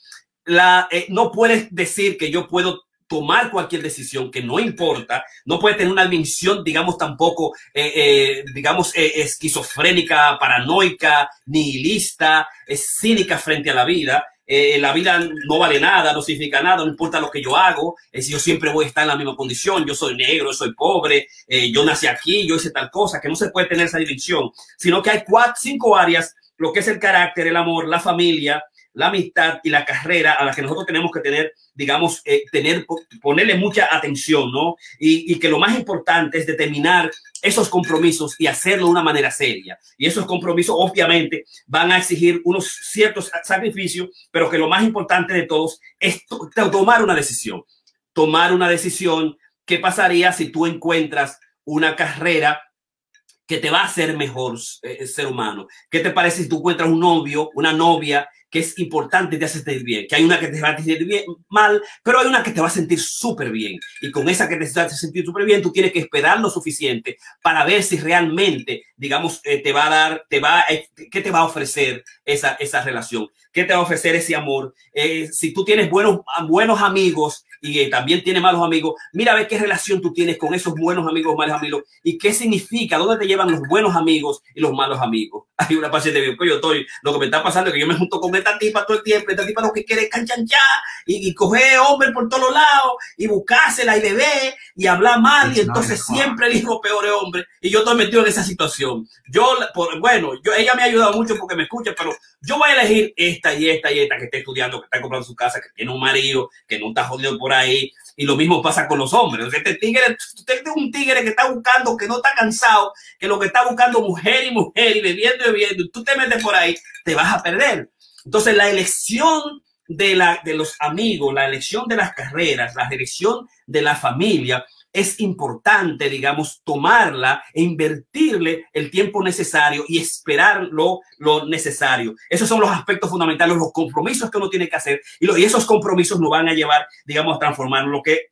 La, eh, no puedes decir que yo puedo tomar cualquier decisión que no importa, no puede tener una dimensión, digamos, tampoco, eh, eh, digamos, esquizofrénica, paranoica, nihilista, cínica frente a la vida eh, la vida no vale nada, no significa nada, no importa lo que yo hago, es yo siempre voy a estar en la misma condición, yo soy negro, soy pobre, eh, yo nací aquí, yo hice tal cosa, que no se puede tener esa dimensión, sino que hay cuatro, cinco áreas, lo que es el carácter, el amor, la familia, la amistad y la carrera a la que nosotros tenemos que tener, digamos, eh, tener, ponerle mucha atención, ¿no? Y, y, que lo más importante es determinar esos compromisos y hacerlo de una manera seria. Y esos compromisos, obviamente, van a exigir unos ciertos sacrificios, pero que lo más importante de todos es tomar una decisión. Tomar una decisión. ¿Qué pasaría si tú encuentras una carrera que te va a hacer mejor eh, ser humano? ¿Qué te parece si tú encuentras un novio, una novia que es importante te hace sentir bien, que hay una que te va a sentir bien, mal, pero hay una que te va a sentir súper bien. Y con esa que te hace sentir súper bien, tú tienes que esperar lo suficiente para ver si realmente, digamos, eh, te va a dar, te va, eh, qué te va a ofrecer esa, esa relación, qué te va a ofrecer ese amor. Eh, si tú tienes buenos, buenos amigos y también tienes malos amigos, mira a ver qué relación tú tienes con esos buenos amigos, malos amigos, y qué significa, dónde te llevan los buenos amigos y los malos amigos. Hay una paciente que yo estoy, lo que me está pasando es que yo me junto con esta tipa todo el tiempo, esta tipa lo que quiere es canchanchar y, y coger hombre por todos lados y buscársela y beber y hablar mal y entonces siempre dijo peor hombre y yo estoy metido en esa situación. Yo, por, bueno, yo, ella me ha ayudado mucho porque me escucha, pero yo voy a elegir esta y esta y esta que está estudiando, que está comprando su casa, que tiene un marido, que no está jodido por ahí. Y lo mismo pasa con los hombres. Este tigre, usted es un tigre que está buscando, que no está cansado, que lo que está buscando mujer y mujer y bebiendo y bebiendo, tú te metes por ahí, te vas a perder. Entonces, la elección de, la, de los amigos, la elección de las carreras, la elección de la familia, es importante, digamos, tomarla e invertirle el tiempo necesario y esperar lo, necesario. Esos son los aspectos fundamentales, los compromisos que uno tiene que hacer y, y esos compromisos nos van a llevar, digamos, a transformar lo que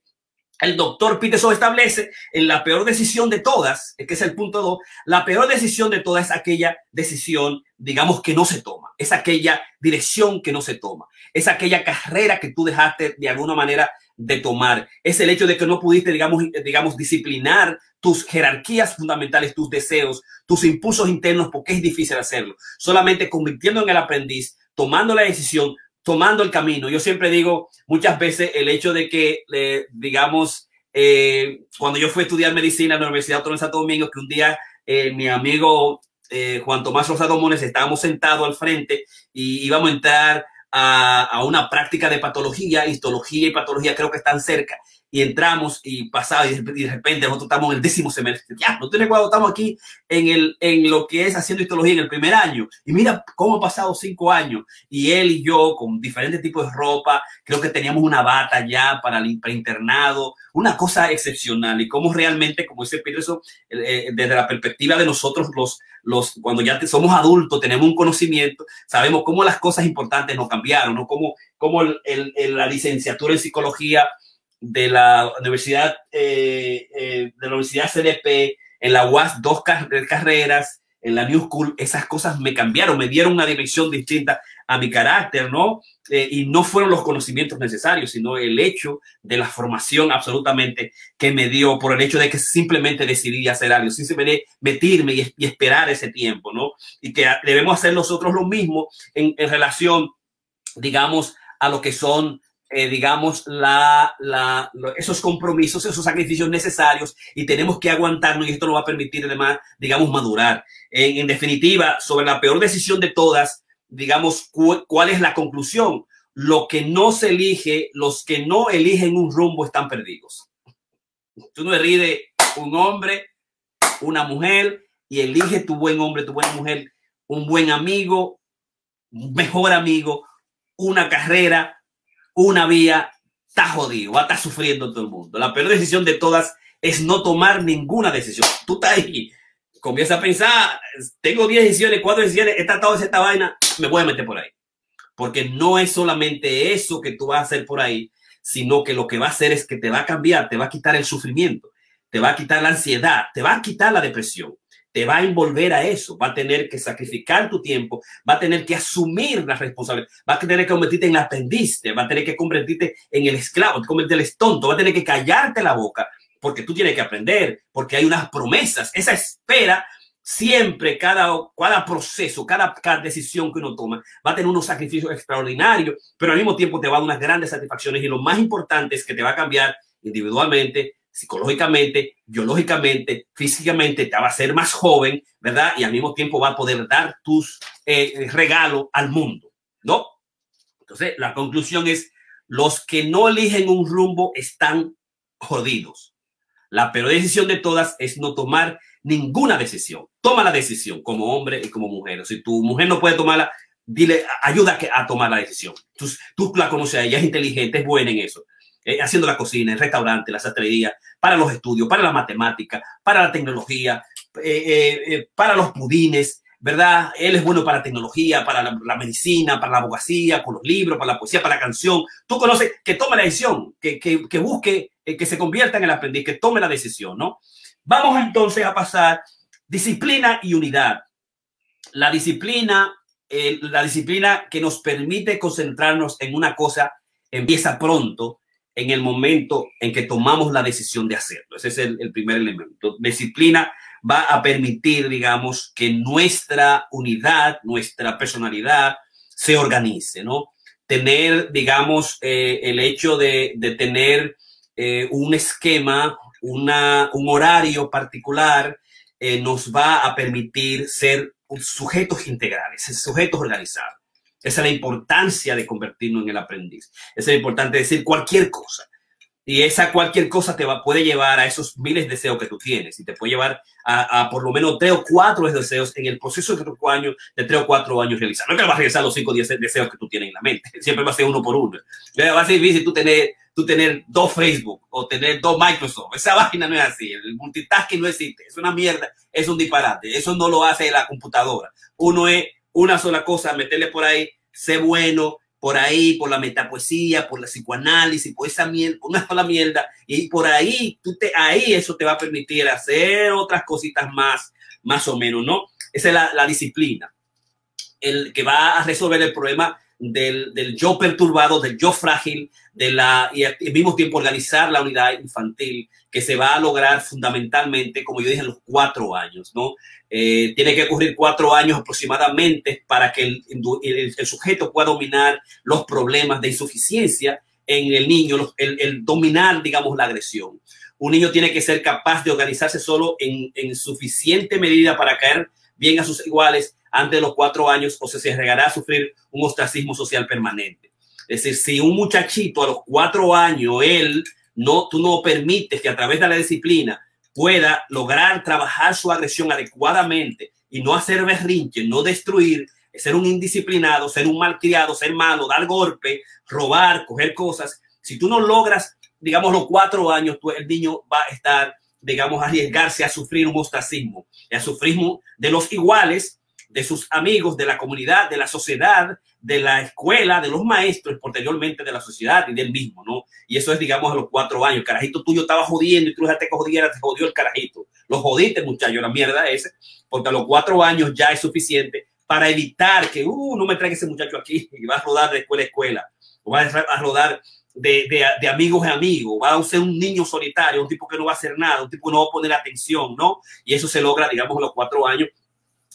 el doctor Peterson establece en la peor decisión de todas, que es el punto 2, la peor decisión de todas es aquella decisión, digamos, que no se toma, es aquella dirección que no se toma, es aquella carrera que tú dejaste de alguna manera de tomar. Es el hecho de que no pudiste, digamos, digamos, disciplinar tus jerarquías fundamentales, tus deseos, tus impulsos internos, porque es difícil hacerlo. Solamente convirtiendo en el aprendiz, tomando la decisión, tomando el camino. Yo siempre digo muchas veces el hecho de que, eh, digamos, eh, cuando yo fui a estudiar medicina en la Universidad Autónoma de Santo Domingo, que un día eh, mi amigo Juan Tomás Rosado Mones estábamos sentados al frente y íbamos a entrar a, una práctica de patología, histología y patología creo que están cerca, y entramos y pasaba y de repente nosotros estamos en el décimo semestre. Ya, no te recuerdo, estamos aquí en, el, en lo que es haciendo histología en el primer año. Y mira cómo ha pasado cinco años. Y él y yo con diferentes tipos de ropa, creo que teníamos una bata ya para el internado, una cosa excepcional. Y cómo realmente, como dice Peterson, eh, desde la perspectiva de nosotros los, los, cuando ya somos adultos, tenemos un conocimiento, sabemos cómo las cosas importantes nos cambiaron, ¿no? Cómo, cómo el, la licenciatura en psicología de la Universidad, eh, eh, de la Universidad CDP, en la UAS, dos carreras, en la New School, esas cosas me cambiaron, me dieron una dimensión distinta a mi carácter, ¿no? Eh, y no fueron los conocimientos necesarios, sino el hecho de la formación absolutamente que me dio por el hecho de que simplemente decidí hacer algo, simplemente metirme y, y esperar ese tiempo, ¿no? Y que debemos hacer nosotros lo mismo en, en relación, digamos, a lo que son eh, digamos, la, la, esos compromisos, esos sacrificios necesarios y tenemos que aguantarnos y esto nos va a permitir además, digamos, madurar. En, definitiva, sobre la peor decisión de todas, digamos, ¿cuál es la conclusión? Lo que no se elige, los que no eligen un rumbo están perdidos. Tú no eliges un hombre, una mujer y elige tu buen hombre, tu buena mujer, un buen amigo, mejor amigo, una carrera, una vía, está jodido, va a estar sufriendo todo el mundo. La peor decisión de todas es no tomar ninguna decisión. Tú estás ahí, comienza a pensar, tengo 10 decisiones, 4 decisiones, esta, toda esta vaina, me voy a meter por ahí. Porque no es solamente eso que tú vas a hacer por ahí, sino que lo que va a hacer es que te va a cambiar, te va a quitar el sufrimiento, te va a quitar la ansiedad, te va a quitar la depresión te va a envolver a eso, va a tener que sacrificar tu tiempo, va a tener que asumir la responsabilidad, va a tener que convertirte en aprendiz, va a tener que convertirte en el esclavo, convertirte en tonto, va a tener que callarte la boca, porque tú tienes que aprender, porque hay unas promesas, esa espera siempre, cada, cada proceso, cada, cada, decisión que uno toma, va a tener unos sacrificios extraordinarios, pero al mismo tiempo te va a dar unas grandes satisfacciones y lo más importante es que te va a cambiar individualmente, psicológicamente, biológicamente, físicamente, te va a hacer más joven, ¿verdad? Y al mismo tiempo va a poder dar tus eh, regalos al mundo, ¿no? Entonces, la conclusión es, los que no eligen un rumbo están jodidos. La peor decisión de todas es no tomar ninguna decisión. Toma la decisión como hombre y como mujer. Si tu mujer no puede tomarla, dile, ayuda a tomar la decisión. Tú, tú la conoces ella, es inteligente, es buena en eso. Eh, haciendo la cocina, el restaurante, la sastrería, para los estudios, para la matemática, para la tecnología, eh, eh, para los pudines. ¿verdad? Él es bueno para la tecnología, para la, medicina, para la abogacía, con los libros, para la poesía, para la canción. Tú conoces, que tome la decisión, que, que, que busque, eh, que se convierta en el aprendiz, que tome la decisión, ¿no? Vamos entonces a pasar disciplina y unidad. La disciplina, eh, la disciplina que nos permite concentrarnos en una cosa empieza pronto en el momento en que tomamos la decisión de hacerlo. Ese es el, primer elemento. Disciplina va a permitir, digamos, que nuestra unidad, nuestra personalidad se organice, ¿no? Tener, digamos, eh, el hecho de, tener eh, un esquema, una, un horario particular, eh, nos va a permitir ser sujetos integrales, sujetos organizados. Esa es la importancia de convertirnos en el aprendiz. Esa es de decir cualquier cosa. Y esa cualquier cosa te va, puede llevar a esos miles de deseos que tú tienes y te puede llevar a, por lo menos tres o cuatro deseos en el proceso de tres, años, de tres o cuatro años realizar. No es que vas a realizar los cinco o diez deseos que tú tienes en la mente. Siempre va a ser uno por uno. Va a ser difícil tú tener, tú tener dos Facebook o tener dos Microsoft. Esa página no es así. El multitasking no existe. Es una mierda. Es un disparate. Eso no lo hace la computadora. Uno es una sola cosa, meterle por ahí, sé bueno, por ahí, por la metapoesía, por la psicoanálisis, por esa mierda, una sola mierda, y por ahí, tú te, ahí eso te va a permitir hacer otras cositas más, más o menos, ¿no? Esa es la, la disciplina, el que va a resolver el problema del, yo perturbado, del yo frágil, de la, y al mismo tiempo organizar la unidad infantil, que se va a lograr fundamentalmente, como yo dije, en los cuatro años, ¿no? Eh, tiene que ocurrir cuatro años aproximadamente para que el, sujeto pueda dominar los problemas de insuficiencia en el niño, el, dominar, digamos, la agresión. Un niño tiene que ser capaz de organizarse solo en suficiente medida para caer bien a sus iguales antes de los cuatro años o se arriesgará a sufrir un ostracismo social permanente. Es decir, si un muchachito a los cuatro años, él no, tú no permites que a través de la disciplina pueda lograr trabajar su agresión adecuadamente y no hacer berrinche, no destruir, ser un indisciplinado, ser un malcriado, ser malo, dar golpe, robar, coger cosas. Si tú no logras, digamos, los cuatro años, tú, el niño va a estar, digamos, a arriesgarse a sufrir un ostracismo, a sufrir de los iguales de sus amigos, de la comunidad, de la sociedad, de la escuela, de los maestros, posteriormente de la sociedad y del mismo, ¿no? Y eso es, digamos, a los cuatro años. Carajito tuyo estaba jodiendo y tú dejaste que jodiera, te jodió el carajito. Lo jodiste, muchacho, la mierda ese, porque a los cuatro años ya es suficiente para evitar que, uh, no me traiga ese muchacho aquí y va a rodar de escuela a escuela, o va a rodar de, de, de, amigos a amigos, va a ser un niño solitario, un tipo que no va a hacer nada, un tipo que no va a poner atención, ¿no? Y eso se logra, digamos, a los cuatro años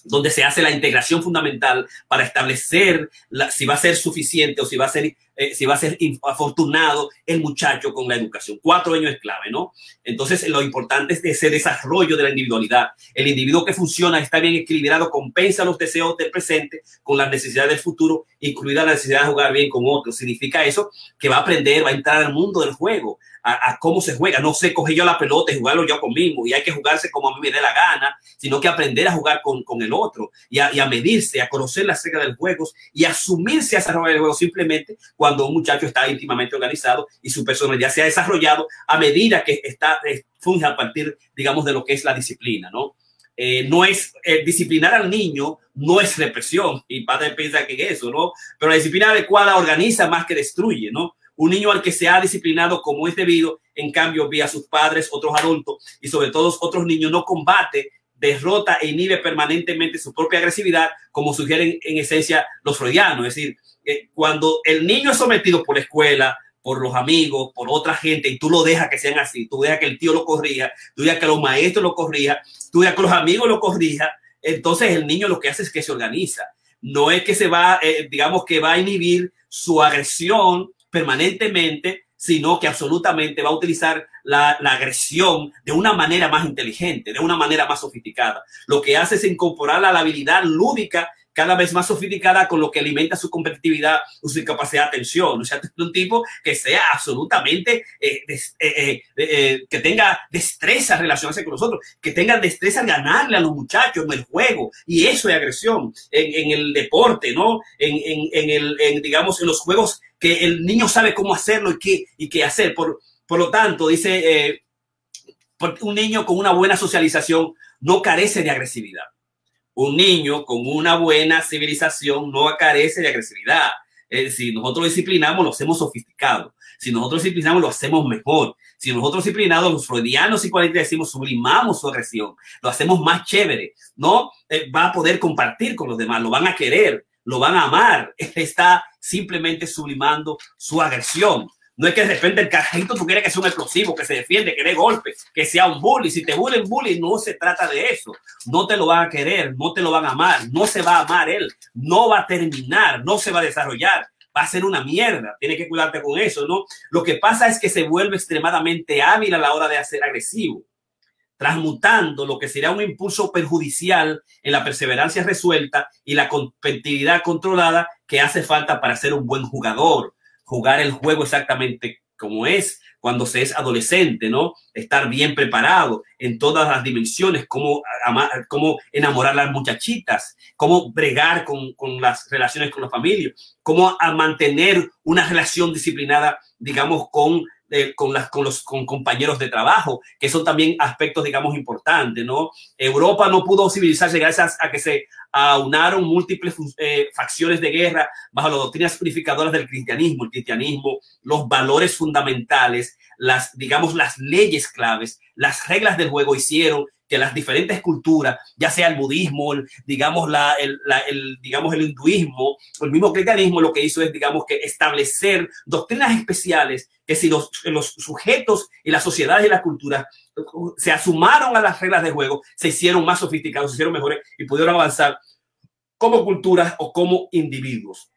donde se hace la integración fundamental para establecer si va a ser suficiente o si va a ser, eh, si va a ser afortunado el muchacho con la educación. Cuatro años es clave, ¿no? Entonces, lo importante es ese desarrollo de la individualidad. El individuo que funciona, está bien equilibrado, compensa los deseos del presente con las necesidades del futuro, incluida la necesidad de jugar bien con otros. Significa eso que va a aprender, va a entrar al mundo del juego, a, cómo se juega. No sé, coger yo la pelota y jugarlo yo conmigo. Y hay que jugarse como a mí me dé la gana, sino que aprender a jugar con, con el otro y a, y a, medirse, a conocer las reglas del juego y asumirse a esa regla del juego simplemente cuando un muchacho está íntimamente organizado y su personalidad se ha desarrollado a medida que está, funge a partir, digamos, de lo que es la disciplina, ¿no? Eh, no es eh, disciplinar al niño, no es represión, y padre piensa que es eso, ¿no? Pero la disciplina adecuada organiza más que destruye, ¿no? Un niño al que se ha disciplinado como es debido, en cambio, vía sus padres, otros adultos y sobre todo otros niños, no combate, derrota e inhibe permanentemente su propia agresividad, como sugieren en esencia los freudianos. Es decir, eh, cuando el niño es sometido por la escuela, por los amigos, por otra gente, y tú lo dejas que sean así, tú dejas que el tío lo corrija, tú dejas que los maestros lo corrija, tú dejas que los amigos lo corrija, entonces el niño lo que hace es que se organiza. No es que se va, eh, digamos que va a inhibir su agresión permanentemente, sino que absolutamente va a utilizar la, la, agresión de una manera más inteligente, de una manera más sofisticada. Lo que hace es incorporar la habilidad lúdica cada vez más sofisticada con lo que alimenta su competitividad o su capacidad de atención. O sea, un tipo que sea absolutamente, eh, eh, eh, que tenga destreza relacionarse con nosotros, que tenga destreza en ganarle a los muchachos en el juego. Y eso es agresión en, el deporte, ¿no? En, el, en, digamos, en los juegos que el niño sabe cómo hacerlo y qué, y qué hacer. Por, por lo tanto, dice, un niño con una buena socialización no carece de agresividad un niño con una buena civilización no carece de agresividad. si nosotros disciplinamos, lo hacemos sofisticado. Si nosotros disciplinamos, lo hacemos mejor. Si nosotros disciplinados, los freudianos y cuarenta decimos, sublimamos su agresión, lo hacemos más chévere, ¿no? Eh, va a poder compartir con los demás, lo van a querer, lo van a amar. Está simplemente sublimando su agresión. No es que de repente el carajito tú quieres que sea un explosivo, que se defiende, que dé golpes, que sea un bully. Si te bullying, bully, no se trata de eso. No te lo van a querer, no te lo van a amar, no se va a amar él, no va a terminar, no se va a desarrollar va a ser una mierda. Tiene que cuidarte con eso, ¿no? Lo que pasa es que se vuelve extremadamente hábil a la hora de hacer agresivo, transmutando lo que será un impulso perjudicial en la perseverancia resuelta y la competitividad controlada que hace falta para ser un buen jugador, jugar el juego exactamente como es cuando se es adolescente, ¿no? Estar bien preparado en todas las dimensiones, cómo, cómo enamorar a las muchachitas, cómo bregar con, con las relaciones con la familia, cómo mantener una relación disciplinada, digamos, con con, las, con los con compañeros de trabajo, que son también aspectos, digamos, importantes, ¿no? Europa no pudo civilizarse gracias a que se aunaron múltiples eh, facciones de guerra bajo las doctrinas unificadoras del cristianismo, el cristianismo, los valores fundamentales, las, digamos, las leyes claves, las reglas del juego hicieron que las diferentes culturas, ya sea el budismo, digamos, la, el, digamos, el hinduismo, el mismo cristianismo, lo que hizo es, digamos, que establecer doctrinas especiales que si los, los sujetos y las sociedades y las culturas se asumaron a las reglas de juego, se hicieron más sofisticados, se hicieron mejores y pudieron avanzar como culturas o como individuos.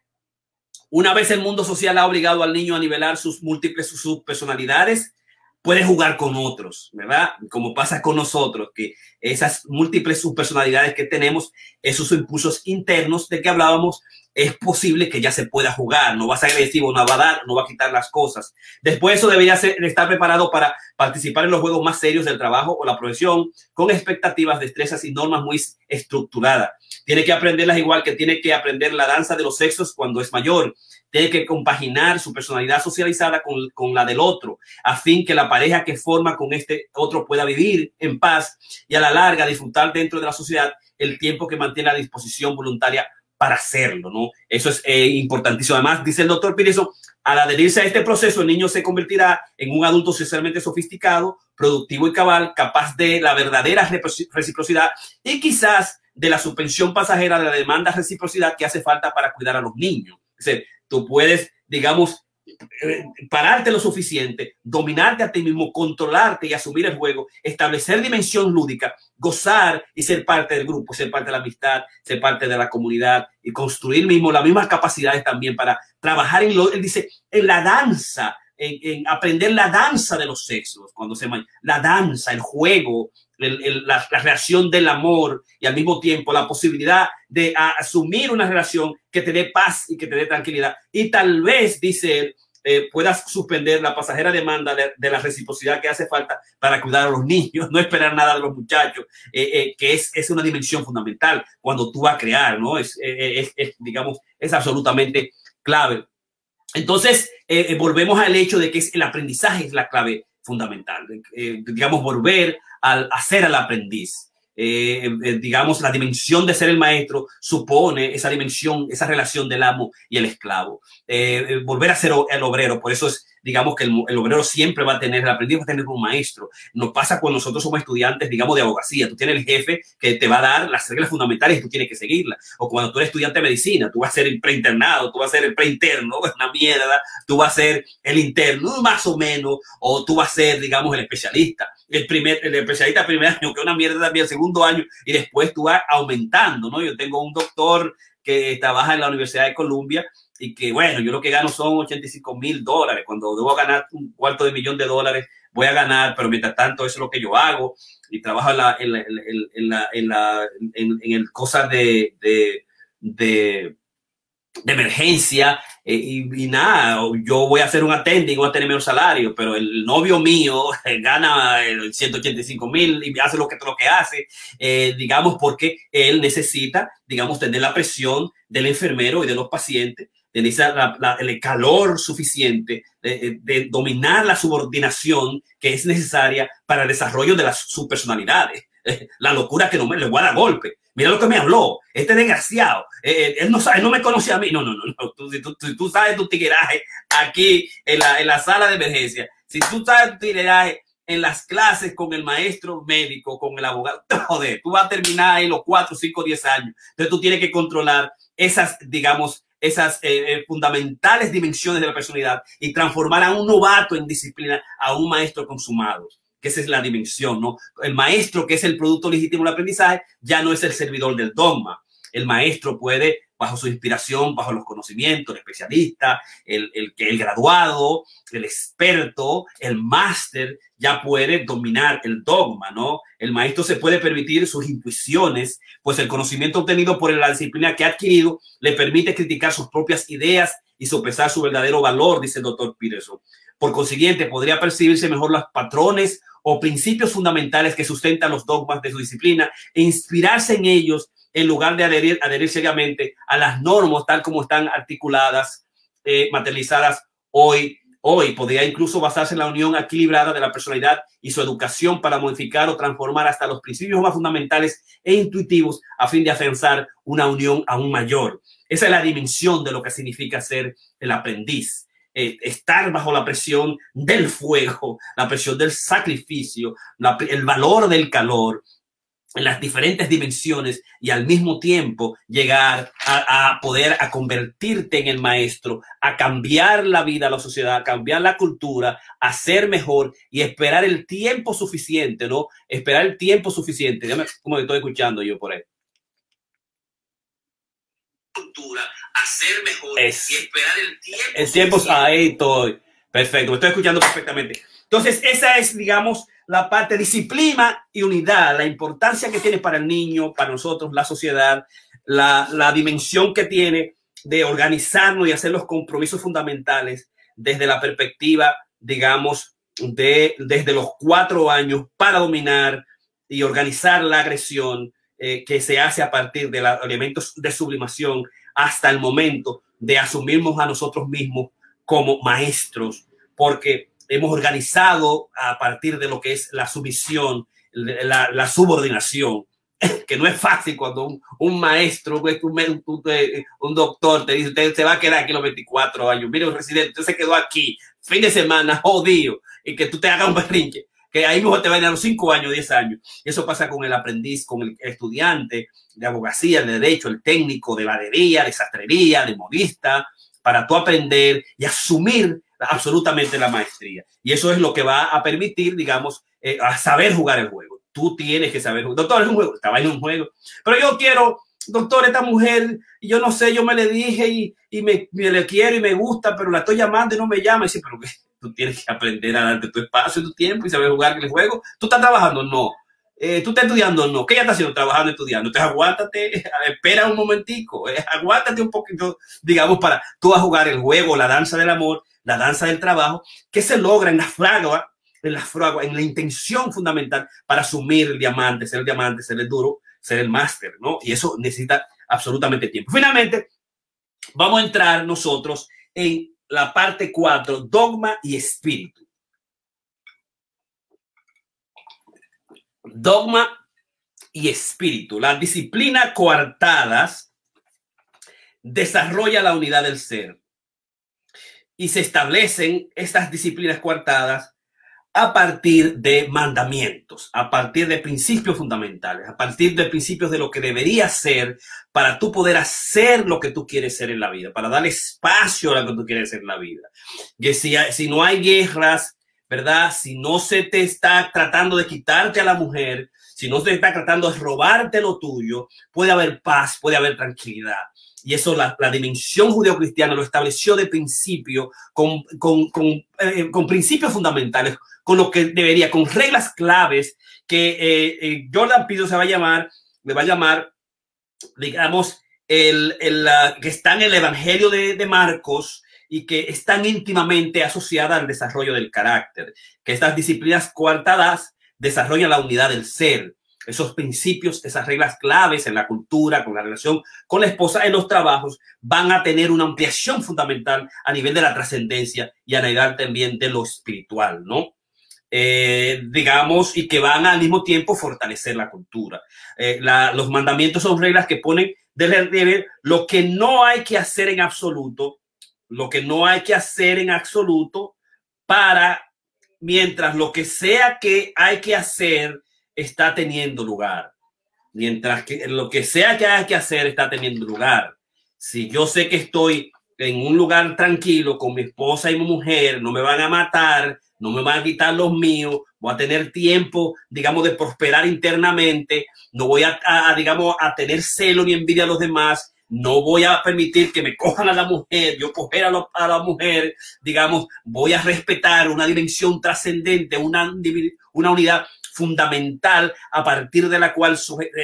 Una vez el mundo social ha obligado al niño a nivelar sus múltiples sus personalidades, puede jugar con otros, ¿verdad? Como pasa con nosotros, que esas múltiples subpersonalidades que tenemos, esos impulsos internos de que hablábamos, es posible que ya se pueda jugar, no va a ser agresivo, no va a dar, no va a quitar las cosas. Después eso debería estar preparado para participar en los juegos más serios del trabajo o la profesión con expectativas, destrezas y normas muy estructuradas. Tiene que aprenderlas igual que tiene que aprender la danza de los sexos cuando es mayor. Tiene que compaginar su personalidad socializada con, con la del otro, a fin que la pareja que forma con este otro pueda vivir en paz y a la larga disfrutar dentro de la sociedad el tiempo que mantiene a disposición voluntaria para hacerlo, ¿no? Eso es eh, importantísimo. Además, dice el doctor Pireso, al adherirse a este proceso, el niño se convertirá en un adulto socialmente sofisticado, productivo y cabal, capaz de la verdadera reciprocidad y quizás de la suspensión pasajera de la demanda de reciprocidad que hace falta para cuidar a los niños. Es decir, tú puedes, digamos, eh, pararte lo suficiente, dominarte a ti mismo, controlarte y asumir el juego, establecer dimensión lúdica, gozar y ser parte del grupo, ser parte de la amistad, ser parte de la comunidad y construir mismo las mismas capacidades también para trabajar en lo, él dice, en la danza, en, aprender la danza de los sexos, cuando se la danza, el juego, la, reacción del amor y al mismo tiempo la posibilidad de asumir una relación que te dé paz y que te dé tranquilidad. Y tal vez, dice él, eh, puedas suspender la pasajera demanda de, la reciprocidad que hace falta para cuidar a los niños, no esperar nada de los muchachos, eh, eh, que es, es, una dimensión fundamental cuando tú vas a crear, ¿no? Es, es digamos, es absolutamente clave. Entonces, volvemos al hecho de que es el aprendizaje es la clave fundamental. digamos, volver al hacer al aprendiz. Eh, eh, digamos, la dimensión de ser el maestro supone esa dimensión, esa relación del amo y el esclavo. Eh, volver a ser el obrero, por eso es digamos que el, obrero siempre va a tener, el aprendiz va a tener un maestro. Nos pasa cuando nosotros somos estudiantes, digamos, de abogacía. Tú tienes el jefe que te va a dar las reglas fundamentales y tú tienes que seguirlas. O cuando tú eres estudiante de medicina, tú vas a ser el preinternado, tú vas a ser el preinterno, una mierda, tú vas a ser el interno, más o menos, o tú vas a ser, digamos, el especialista. El, primer, el especialista primer año, que es una mierda también, el segundo año, y después tú vas aumentando, ¿no? Yo tengo un doctor que trabaja en la Universidad de Columbia y que bueno, yo lo que gano son 85 mil dólares, cuando debo ganar un cuarto de millón de dólares, voy a ganar, pero mientras tanto eso es lo que yo hago y trabajo en la, en, la, en, la, en, el cosas de, de, de, emergencia eh, y, nada, yo voy a hacer un attending, voy a tener menos salario, pero el novio mío gana 185 mil y hace lo que, lo que hace, eh, digamos, porque él necesita, digamos, tener la presión del enfermero y de los pacientes el calor suficiente de, dominar la subordinación que es necesaria para el desarrollo de las subpersonalidades. La locura que no me le voy a golpe. Mira lo que me habló, este desgraciado. Eh, eh, él no sabe, no me conoce a mí. No, no, no, no. Tú, tú, tú, sabes tu tigueraje aquí en la, en la sala de emergencia. Si tú sabes tu tigueraje en las clases con el maestro médico, con el abogado, joder, tú vas a terminar ahí los 4, 5, 10 años. Entonces tú tienes que controlar esas, digamos, esas eh, fundamentales dimensiones de la personalidad y transformar a un novato en disciplina a un maestro consumado que esa es la dimensión, ¿no? El maestro, que es el producto legítimo del aprendizaje, ya no es el servidor del dogma. El maestro puede, bajo su inspiración, bajo los conocimientos, el especialista, el, el, graduado, el experto, el máster, ya puede dominar el dogma, ¿no? El maestro se puede permitir sus intuiciones, pues el conocimiento obtenido por la disciplina que ha adquirido le permite criticar sus propias ideas y sopesar su verdadero valor, dice el doctor Peterson. Por consiguiente, podría percibirse mejor los patrones o principios fundamentales que sustentan los dogmas de su disciplina e inspirarse en ellos en lugar de adherir, adherir seriamente a las normas tal como están articuladas, eh, materializadas hoy. Hoy podría incluso basarse en la unión equilibrada de la personalidad y su educación para modificar o transformar hasta los principios más fundamentales e intuitivos a fin de afianzar una unión aún mayor. Esa es la dimensión de lo que significa ser el aprendiz. Eh, estar bajo la presión del fuego, la presión del sacrificio, el valor del calor, en las diferentes dimensiones y al mismo tiempo llegar a, poder a convertirte en el maestro, a cambiar la vida, la sociedad, a cambiar la cultura, a ser mejor y esperar el tiempo suficiente, ¿no? Esperar el tiempo suficiente. Dígame cómo estoy escuchando yo por ahí. Cultura, hacer mejor y esperar el tiempo. El tiempo, ahí estoy. Perfecto, me estoy escuchando perfectamente. Entonces, esa es, digamos, la parte disciplina y unidad, la importancia que tiene para el niño, para nosotros, la sociedad, la, la dimensión que tiene de organizarnos y hacer los compromisos fundamentales desde la perspectiva, digamos, de desde los cuatro años para dominar y organizar la agresión eh, que se hace a partir de los elementos de sublimación hasta el momento de asumirnos a nosotros mismos como maestros, porque hemos organizado a partir de lo que es la sumisión, la, la subordinación, que no es fácil cuando un, un maestro, un, un, un, doctor te dice, usted se va a quedar aquí los 24 años, mire, un residente, usted se quedó aquí, fin de semana, jodido, y que tú te hagas un berrinche, que ahí mejor te van a los 5 años, 10 años. Eso pasa con el aprendiz, con el estudiante de abogacía, de derecho, el técnico de ladería, de sastrería, de modista, para tú aprender y asumir absolutamente la maestría. Y eso es lo que va a permitir, digamos, eh, a saber jugar el juego. Tú tienes que saber. Doctor, es un juego, estaba en un juego. Pero yo quiero, doctor, esta mujer, yo no sé, yo me le dije y, y me, le quiero y me gusta, pero la estoy llamando y no me llama. Y dice, pero tú tienes que aprender a darte tu espacio, tu tiempo y saber jugar el juego. ¿Tú estás trabajando? No. Eh, ¿Tú estás estudiando? No. ¿Qué ya estás haciendo? Trabajando, estudiando. Entonces aguántate, espera un momentico, eh, aguántate un poquito, digamos, para tú a jugar el juego, la danza del amor la danza del trabajo, que se logra en la fragua, en la fragua, en la intención fundamental para asumir el diamante, ser el diamante, ser el duro, ser el máster, ¿no? Y eso necesita absolutamente tiempo. Finalmente, vamos a entrar nosotros en la parte 4, dogma y espíritu. Dogma y espíritu. La disciplina coartadas desarrolla la unidad del ser y se establecen estas disciplinas coartadas a partir de mandamientos, a partir de principios fundamentales, a partir de principios de lo que debería ser para tú poder hacer lo que tú quieres ser en la vida, para dar espacio a lo que tú quieres ser en la vida. Que si, si no hay guerras, ¿verdad? Si no se te está tratando de quitarte a la mujer, si no se está tratando de robarte lo tuyo, puede haber paz, puede haber tranquilidad y eso la, la dimensión judeocristiana lo estableció de principio con, con, con, eh, con, principios fundamentales, con lo que debería, con reglas claves que eh, eh Jordan Peterson se va a llamar, le va a llamar, digamos, el, el que está en el Evangelio de, de Marcos y que están íntimamente asociadas al desarrollo del carácter, que estas disciplinas coartadas desarrollan la unidad del ser, esos principios, esas reglas claves en la cultura, con la relación con la esposa, en los trabajos, van a tener una ampliación fundamental a nivel de la trascendencia y a nivel también de lo espiritual, ¿no? eh, digamos, y que van al mismo tiempo fortalecer la cultura. Eh, los mandamientos son reglas que ponen de relieve lo que no hay que hacer en absoluto, lo que no hay que hacer en absoluto para mientras lo que sea que hay que hacer está teniendo lugar. Mientras que lo que sea que hay que hacer está teniendo lugar. Si yo sé que estoy en un lugar tranquilo con mi esposa y mi mujer, no me van a matar, no me van a quitar los míos, voy a tener tiempo, digamos, de prosperar internamente, no voy a, digamos, a tener celo ni envidia a los demás, no voy a permitir que me cojan a la mujer, yo coger a, a la mujer, digamos, voy a respetar una dimensión trascendente, una, unidad fundamental a partir de la cual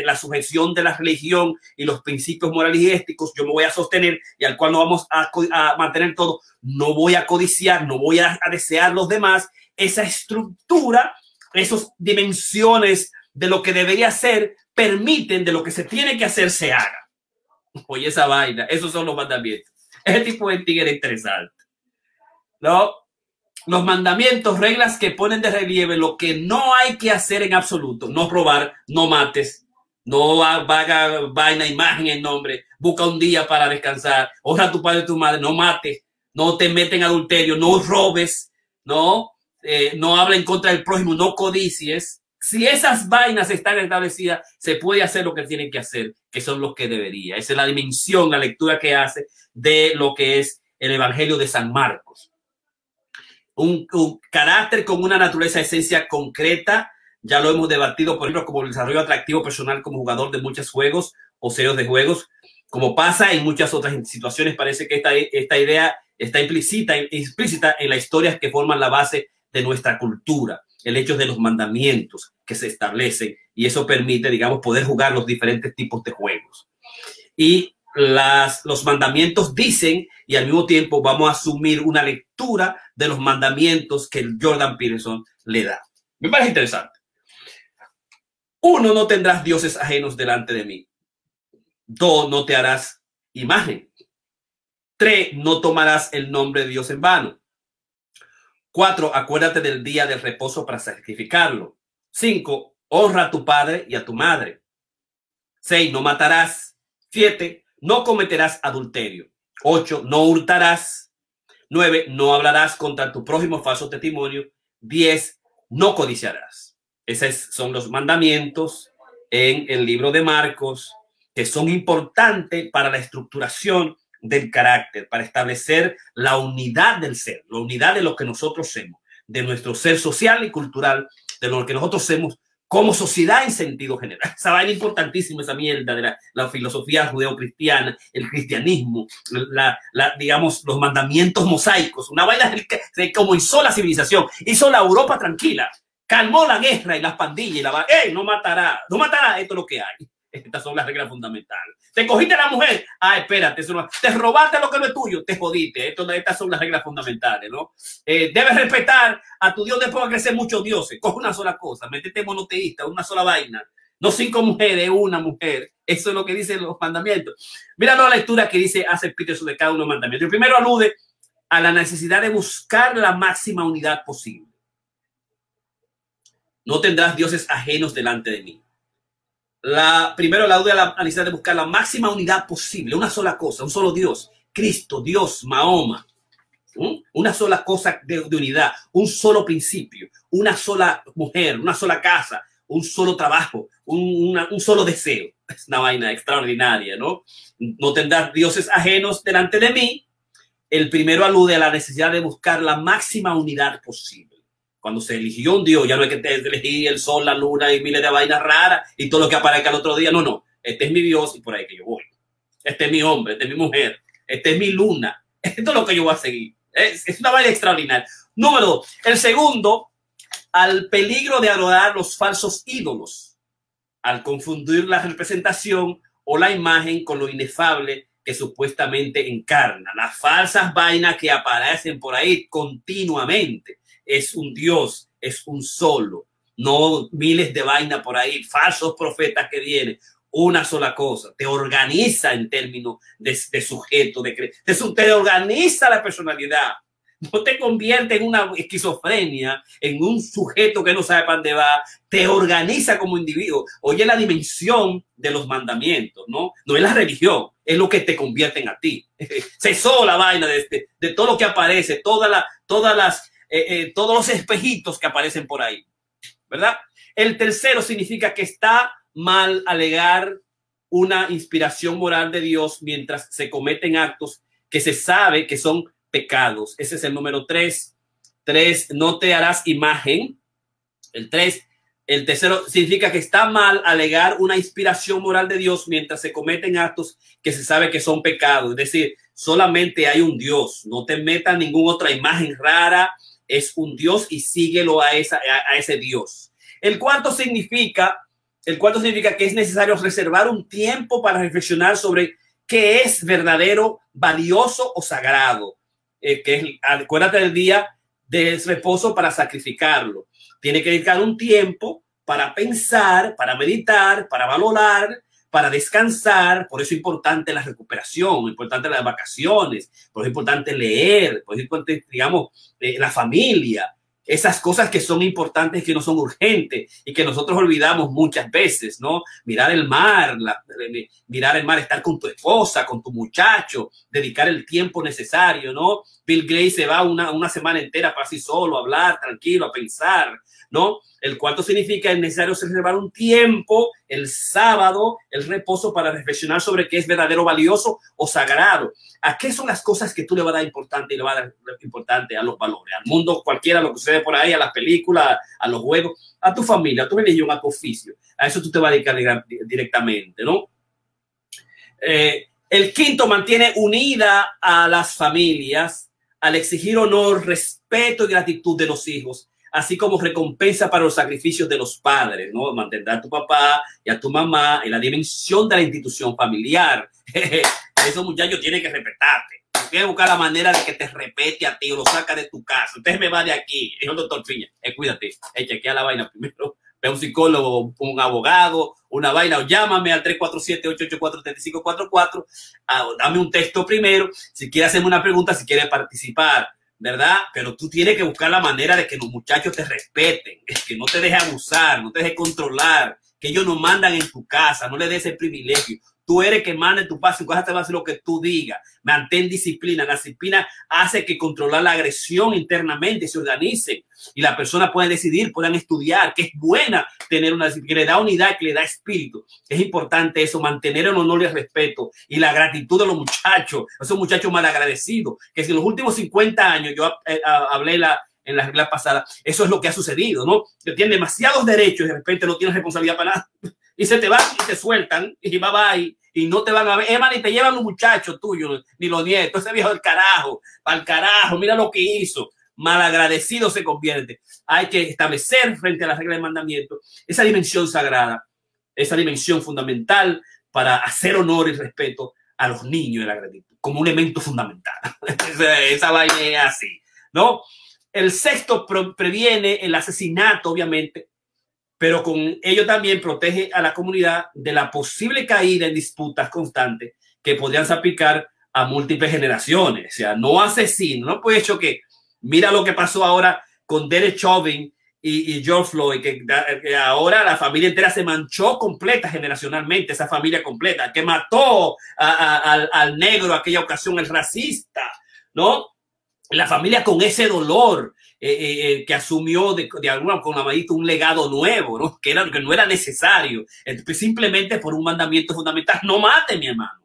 la sujeción de la religión y los principios morales y éticos yo me voy a sostener y al cual no vamos a, mantener todo. No voy a codiciar, no voy a, desear los demás. Esa estructura, esas dimensiones de lo que debería ser, permiten de lo que se tiene que hacer se haga. Oye, esa vaina, esos son los mandamientos. Ese tipo de tigre interesante. ¿No? los mandamientos, reglas que ponen de relieve lo que no hay que hacer en absoluto. No robar, no mates, no haga vaina, imagen en nombre, busca un día para descansar, honra a tu padre y tu madre, no mates, no te meten en adulterio, no robes, no, eh, no habla en contra del prójimo, no codicies. Si esas vainas están establecidas, se puede hacer lo que tienen que hacer, que son los que debería. Esa es la dimensión, la lectura que hace de lo que es el Evangelio de San Marcos un, carácter con una naturaleza, esencia concreta. Ya lo hemos debatido, por ejemplo, como el desarrollo atractivo personal como jugador de muchos juegos o serios de juegos. Como pasa en muchas otras situaciones, parece que esta, esta idea está implícita, explícita en las historias que forman la base de nuestra cultura, el hecho de los mandamientos que se establecen y eso permite, digamos, poder jugar los diferentes tipos de juegos. Y las, los mandamientos dicen y al mismo tiempo vamos a asumir una lectura de los mandamientos que Jordan Peterson le da. Me parece interesante. Uno, no tendrás dioses ajenos delante de mí. Dos, no te harás imagen. Tres, no tomarás el nombre de Dios en vano. Cuatro, acuérdate del día del reposo para sacrificarlo. Cinco, honra a tu padre y a tu madre. Seis, no matarás. Siete, no cometerás adulterio. 8. No hurtarás. 9. No hablarás contra tu prójimo falso testimonio. 10. No codiciarás. Esos son los mandamientos en el libro de Marcos que son importantes para la estructuración del carácter, para establecer la unidad del ser, la unidad de lo que nosotros somos, de nuestro ser social y cultural, de lo que nosotros somos como sociedad en sentido general. Esa vaina importantísima, esa mierda de la, filosofía judeocristiana, el cristianismo, la, digamos, los mandamientos mosaicos, una vaina que como hizo la civilización, hizo la Europa tranquila, calmó la guerra y las pandillas y la ¡Ey, no matará! No matará, esto es lo que hay. Estas son las reglas fundamentales. Te cogiste a la mujer. Ah, espérate. Eso Te robaste lo que no es tuyo. Te jodiste. Estas son las reglas fundamentales, ¿no? Eh, debes respetar a tu Dios después de crecer muchos dioses. Coge una sola cosa. Métete monoteísta, una sola vaina. No cinco mujeres, una mujer. Eso es lo que dicen los mandamientos. Mira la lectura que dice hace Peterson de cada uno de los mandamientos. El primero alude a la necesidad de buscar la máxima unidad posible. No tendrás dioses ajenos delante de mí la, primero la duda la necesidad de buscar la máxima unidad posible, una sola cosa, un solo Dios, Cristo, Dios, Mahoma, una sola cosa de, unidad, un solo principio, una sola mujer, una sola casa, un solo trabajo, un, un solo deseo. Es una vaina extraordinaria, ¿no? No tendrás dioses ajenos delante de mí. El primero alude a la necesidad de buscar la máxima unidad posible. Cuando se eligió un Dios, ya no hay que elegir el sol, la luna y miles de vainas raras y todo lo que aparezca el otro día. No, no. Este es mi Dios y por ahí que yo voy. Este es mi hombre, este es mi mujer, este es mi luna. Esto es lo que yo voy a seguir. Es, una vaina extraordinaria. Número dos. El segundo, al peligro de adorar los falsos ídolos, al confundir la representación o la imagen con lo inefable que supuestamente encarna. Las falsas vainas que aparecen por ahí continuamente es un Dios, es un solo, no miles de vainas por ahí, falsos profetas que vienen. Una sola cosa, te organiza en términos de, sujeto, de te, te organiza la personalidad, no te convierte en una esquizofrenia, en un sujeto que no sabe para dónde va, te organiza como individuo. Oye, la dimensión de los mandamientos, ¿no? No es la religión, es lo que te convierte en a ti. Cesó la vaina de, este, de todo lo que aparece, toda la, todas las, eh, eh, todos los espejitos que aparecen por ahí, ¿verdad? El tercero significa que está mal alegar una inspiración moral de Dios mientras se cometen actos que se sabe que son pecados. Ese es el número tres. Tres, no te harás imagen. El tres, el tercero significa que está mal alegar una inspiración moral de Dios mientras se cometen actos que se sabe que son pecados. Es decir, solamente hay un Dios. No te metas ninguna otra imagen rara. Es un Dios y síguelo a, esa, a, ese Dios. El cuarto significa, el cuarto significa que es necesario reservar un tiempo para reflexionar sobre qué es verdadero, valioso o sagrado. Eh, que es, acuérdate del día de reposo para sacrificarlo. Tiene que dedicar un tiempo para pensar, para meditar, para valorar, para descansar. Por eso es importante la recuperación, importante las vacaciones, por eso es importante leer, por eso es importante, digamos, eh, la familia esas cosas que son importantes, que no son urgentes y que nosotros olvidamos muchas veces, ¿no? Mirar el mar, mirar el mar, estar con tu esposa, con tu muchacho, dedicar el tiempo necesario, ¿no? Bill Gates se va una, una semana entera para sí solo, a hablar tranquilo, a pensar, ¿no? El cuarto significa es necesario reservar un tiempo, el sábado, el reposo para reflexionar sobre qué es verdadero, valioso o sagrado. ¿A qué son las cosas que tú le vas a dar importante y le vas a dar importante a los valores, al mundo cualquiera, lo que sucede por ahí, a las películas, a los juegos, a tu familia, a tu religión, a tu oficio? A eso tú te vas a dedicar directamente, ¿no? Eh, el quinto mantiene unida a las familias al exigir honor, respeto y gratitud de los hijos así como recompensa para los sacrificios de los padres, ¿no? Mantener a tu papá y a tu mamá en la dimensión de la institución familiar. Esos muchachos tienen que respetarte. Tienes que buscar la manera de que te respete a ti o lo saca de tu casa. Usted me va de aquí. Es el doctor Fiña. Eh, cuídate. Eh, chequea la vaina primero. Ve a un psicólogo, un abogado, una vaina, o llámame al 347-884-3544. Ah, dame un texto primero. Si quiere hacerme una pregunta, si quiere participar ¿verdad? Pero tú tienes que buscar la manera de que los muchachos te respeten, que no te deje abusar, no te deje controlar, que ellos no mandan en tu casa, no le des el privilegio. Tú eres que manda en tu paso, y casa te va a hacer lo que tú digas. Mantén disciplina. La disciplina hace que controlar la agresión internamente se organice y la persona pueda decidir, puedan estudiar, que es buena tener una disciplina, que le da unidad, que le da espíritu. Es importante eso, mantener el honor y el respeto y la gratitud de los muchachos, esos muchachos mal agradecidos, que si en los últimos 50 años, yo eh, hablé la, en la regla pasada, eso es lo que ha sucedido, ¿no? Que tienen demasiados derechos y de repente no tienen responsabilidad para nada y se te van y te sueltan y va va y, no te van a ver. Emma, ni te llevan los muchachos tuyos, ni los nietos. Ese viejo del carajo, para el carajo, mira lo que hizo. Malagradecido se convierte. Hay que establecer frente a las reglas de mandamiento esa dimensión sagrada, esa dimensión fundamental para hacer honor y respeto a los niños de la gratitud, como un elemento fundamental. esa vaina es así, ¿no? El sexto previene el asesinato, obviamente, pero con ello también protege a la comunidad de la posible caída en disputas constantes que podrían aplicar a múltiples generaciones. O sea, no asesino, no puede hecho que, mira lo que pasó ahora con Derek Chauvin y, George Floyd, que, ahora la familia entera se manchó completa generacionalmente, esa familia completa, que mató al, al negro aquella ocasión, el racista, ¿no? La familia con ese dolor, eh, eh, eh, que asumió de, de alguna con amadito un legado nuevo, ¿no? Que, era, que no era necesario, simplemente por un mandamiento fundamental. No mate, mi hermano.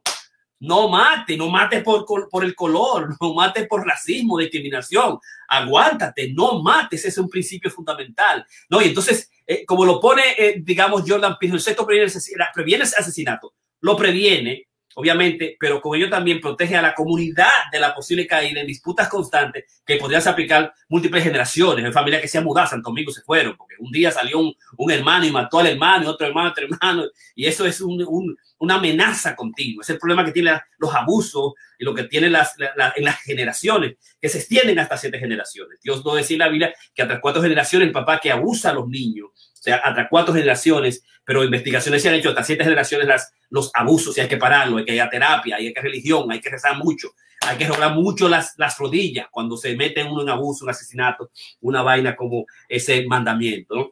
No mate, no mate por, por el color, no mate por racismo, discriminación. Aguántate, no mates, ese es un principio fundamental. No, y entonces, como lo pone, digamos, Jordan Peterson, el sexto previene, previene asesinato, lo previene obviamente, pero con ello también protege a la comunidad de la posible caída en disputas constantes que podrían aplicar múltiples generaciones. En familia que se han mudado, Santo Domingo se fueron, porque un día salió un, hermano y mató al hermano, y otro hermano, otro hermano, y eso es un, un, una amenaza continua. Es el problema que tienen los abusos y lo que tienen las, en las generaciones, que se extienden hasta siete generaciones. Dios no decía en la Biblia que hasta cuatro generaciones el papá que abusa a los niños sea, hasta cuatro generaciones, pero investigaciones se han hecho hasta siete generaciones las, los abusos y hay que pararlo, hay que ir a terapia, hay que religión, hay que rezar mucho, hay que rogar mucho las, las rodillas cuando se mete uno en abuso, un asesinato, una vaina como ese mandamiento.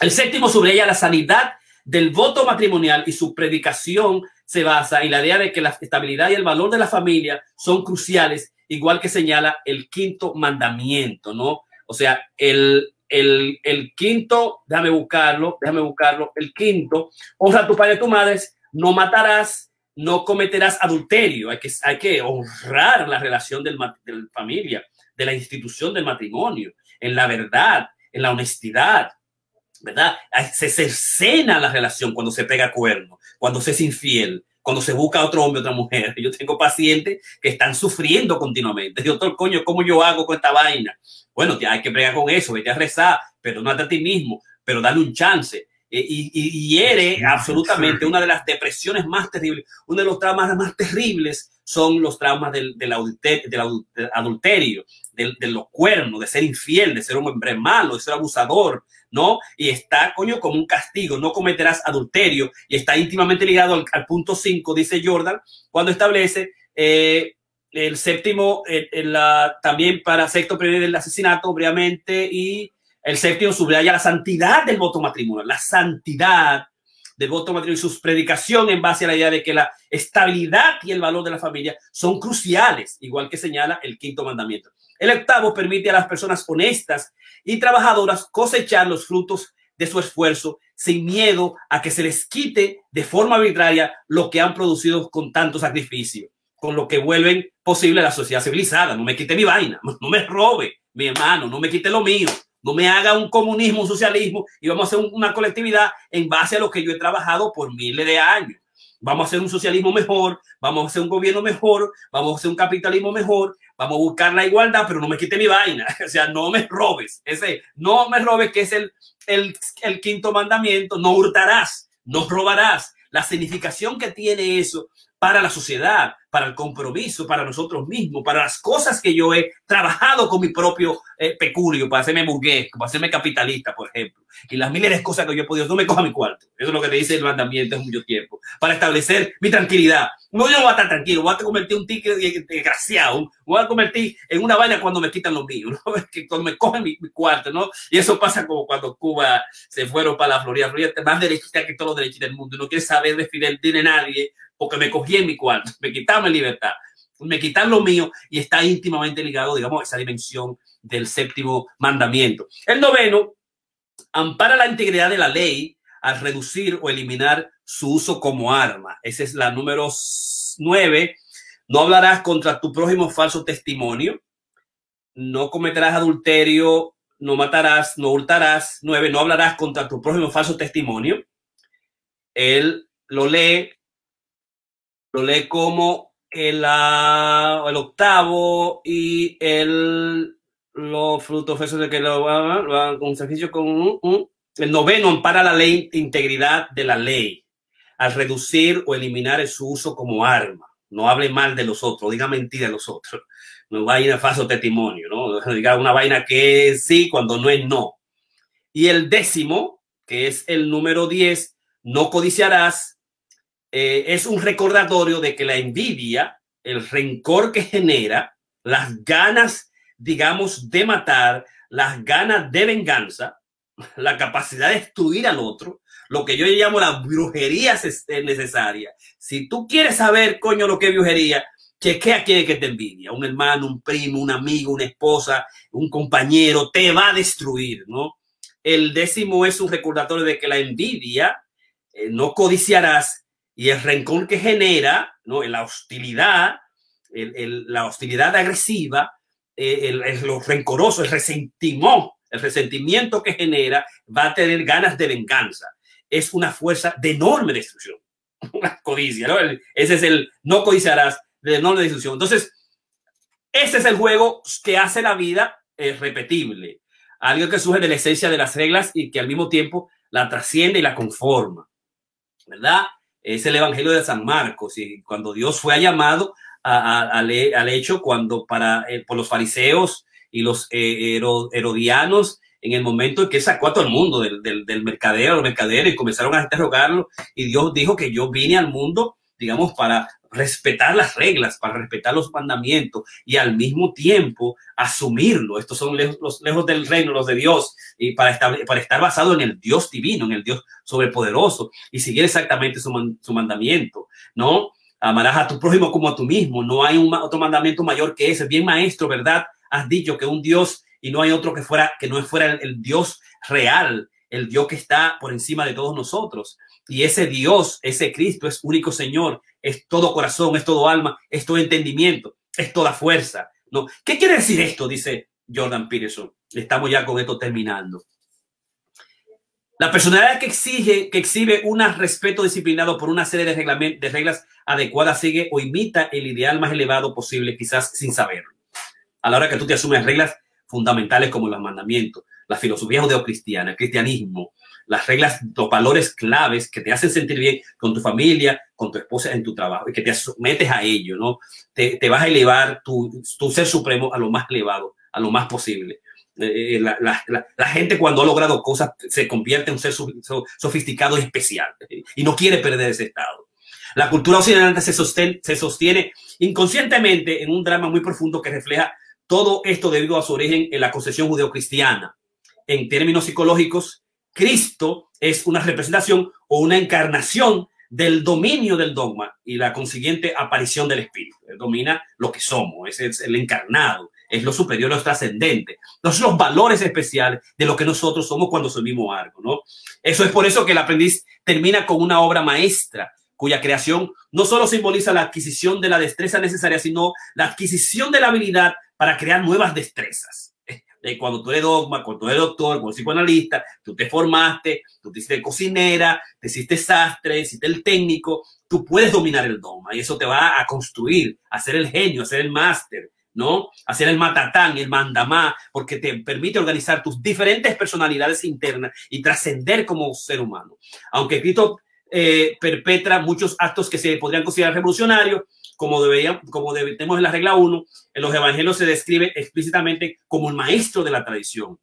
El séptimo sobre ella la sanidad del voto matrimonial y su predicación se basa en la idea de que la estabilidad y el valor de la familia son cruciales, igual que señala el quinto mandamiento, ¿no? O sea, el, el, el quinto, déjame buscarlo, déjame buscarlo, el quinto, honra a tu padre y a tu madre, no matarás, no cometerás adulterio, hay que, hay que honrar la relación del, de la familia, de la institución del matrimonio, en la verdad, en la honestidad, ¿verdad? Se cercena la relación cuando se pega cuerno, cuando se es infiel, cuando se busca otro hombre, otra mujer. Yo tengo pacientes que están sufriendo continuamente. Doctor, coño, ¿cómo yo hago con esta vaina? Bueno, hay que pregar con eso, vete a rezar, pero no a ti mismo, pero dale un chance. Eh, y, y, hiere absolutamente una de las depresiones más terribles, uno de los traumas más terribles son los traumas del, del, adulterio, del, de los cuernos, de ser infiel, de ser un hombre malo, de ser abusador, ¿no? Y está, coño, como un castigo, no cometerás adulterio y está íntimamente ligado al, punto 5, dice Jordan, cuando establece eh, el séptimo, la, también para sexto prevenir el asesinato, obviamente, y el séptimo subraya la santidad del voto matrimonial, la santidad del voto matrimonial y sus predicación en base a la idea de que la estabilidad y el valor de la familia son cruciales, igual que señala el quinto mandamiento. El octavo permite a las personas honestas y trabajadoras cosechar los frutos de su esfuerzo sin miedo a que se les quite de forma arbitraria lo que han producido con tanto sacrificio, con lo que vuelven posible a la sociedad civilizada. No me quite mi vaina, no me robe, mi hermano, no me quite lo mío, no me haga un comunismo, un socialismo y vamos a hacer una colectividad en base a lo que yo he trabajado por miles de años. Vamos a hacer un socialismo mejor, vamos a hacer un gobierno mejor, vamos a hacer un capitalismo mejor, vamos a buscar la igualdad, pero no me quite mi vaina. O sea, no me robes. Ese, no me robes, que es el, el, el quinto mandamiento. No hurtarás, no robarás. La significación que tiene eso para la sociedad, para el compromiso, para nosotros mismos, para las cosas que yo he trabajado con mi propio eh, peculio, para hacerme burgués, para hacerme capitalista, por ejemplo. Y las miles de cosas que yo he podido, no me coja mi cuarto. Eso es lo que te dice el mandamiento hace mucho tiempo, para establecer mi tranquilidad. No, yo no voy a estar tranquilo, voy a convertir un ticket desgraciado, voy a convertir en una vaina cuando me quitan los míos, ¿no? cuando me cogen mi, cuarto, ¿no? Y eso pasa como cuando Cuba se fueron para la Florida. Florida más derechita que todos los derechistas del mundo, no quiere saber de Fidel de nadie, porque me cogí en mi cuarto, me quitaron mi libertad, me quitaron lo mío y está íntimamente ligado, digamos, a esa dimensión del séptimo mandamiento. El noveno ampara la integridad de la ley al reducir o eliminar su uso como arma. Esa es la número nueve. No hablarás contra tu prójimo falso testimonio. No cometerás adulterio. No matarás. No hurtarás. Nueve. No hablarás contra tu prójimo falso testimonio. Él lo lee lee como el, ah, el octavo y el los frutos esos de que lo van con sacrificio con el noveno ampara la ley integridad de la ley al reducir o eliminar su uso como arma. No hable mal de los otros, diga mentira de los otros. No vaya a falso testimonio, ¿no? Diga una vaina que es sí cuando no es no. Y el décimo, que es el número 10, no codiciarás eh, es un recordatorio de que la envidia, el rencor que genera, las ganas, digamos, de matar, las ganas de venganza, la capacidad de destruir al otro, lo que yo llamo la brujería necesaria. Si tú quieres saber, coño, lo que es brujería, chequea quién es que te envidia. Un hermano, un primo, un amigo, una esposa, un compañero, te va a destruir, ¿no? El décimo es un recordatorio de que la envidia, eh, no codiciarás, y el rencor que genera, ¿no? la hostilidad, el, la hostilidad agresiva, eh, el, lo rencoroso, el resentimiento, el resentimiento que genera, va a tener ganas de venganza. Es una fuerza de enorme destrucción. Una codicia, ¿no? ese es el no codiciarás de enorme destrucción. Entonces, ese es el juego que hace la vida eh, repetible. Algo que surge de la esencia de las reglas y que al mismo tiempo la trasciende y la conforma. ¿Verdad? Es el Evangelio de San Marcos y cuando Dios fue llamado al hecho cuando para eh, por los fariseos y los eh, herodianos en el momento en que sacó a todo el mundo del, del, del mercadero, los mercaderos, y comenzaron a interrogarlo, y Dios dijo que yo vine al mundo, digamos, para respetar las reglas, para respetar los mandamientos y al mismo tiempo asumirlo. Estos son lejos, los lejos del reino, los de Dios, y para, estar, para estar basado en el Dios divino, en el Dios sobrepoderoso y seguir exactamente su, su mandamiento, ¿no? Amarás a tu prójimo como a tú mismo. No hay un, otro mandamiento mayor que ese. Bien, maestro, ¿verdad? Has dicho que un Dios y no hay otro que fuera, que no fuera el, el Dios real, el Dios que está por encima de todos nosotros. Y ese Dios, ese Cristo es único Señor, es todo corazón, es todo alma, es todo entendimiento, es toda fuerza. ¿no? ¿Qué quiere decir esto? Dice Jordan Peterson. Estamos ya con esto terminando. La personalidad que exige, que exhibe un respeto disciplinado por una serie de, de reglas adecuadas sigue o imita el ideal más elevado posible, quizás sin saberlo. A la hora que tú te asumes reglas fundamentales como los mandamientos, la filosofía judeocristiana, el cristianismo, las reglas, los valores claves que te hacen sentir bien con tu familia, con tu esposa en tu trabajo y que te sometes a ello, ¿no? Te, te vas a elevar tu, tu, ser supremo a lo más elevado, a lo más posible. Eh, eh la, la, la, gente cuando ha logrado cosas se convierte en un ser sofisticado y especial y no quiere perder ese estado. La cultura occidental se sostiene, se sostiene inconscientemente en un drama muy profundo que refleja todo esto debido a su origen en la concepción judeocristiana. En términos psicológicos, Cristo es una representación o una encarnación del dominio del dogma y la consiguiente aparición del Espíritu. Domina lo que somos, es el encarnado, es lo superior, lo trascendente. Son los valores especiales de lo que nosotros somos cuando subimos algo, ¿no? Eso es por eso que el aprendiz termina con una obra maestra cuya creación no solo simboliza la adquisición de la destreza necesaria, sino la adquisición de la habilidad para crear nuevas destrezas de cuando tú eres dogma, cuando tú eres doctor, cuando eres psicoanalista, tú te formaste, tú te hiciste cocinera, te hiciste sastre, hiciste el técnico, tú puedes dominar el dogma y eso te va a construir, a ser el genio, a ser el máster, ¿no? A ser el matatán, el mandamá, porque te permite organizar tus diferentes personalidades internas y trascender como ser humano. Aunque Cristo eh, perpetra muchos actos que se podrían considerar revolucionarios, como, deberían, como tenemos en la regla 1, en los evangelios se describe explícitamente como el maestro de la tradición.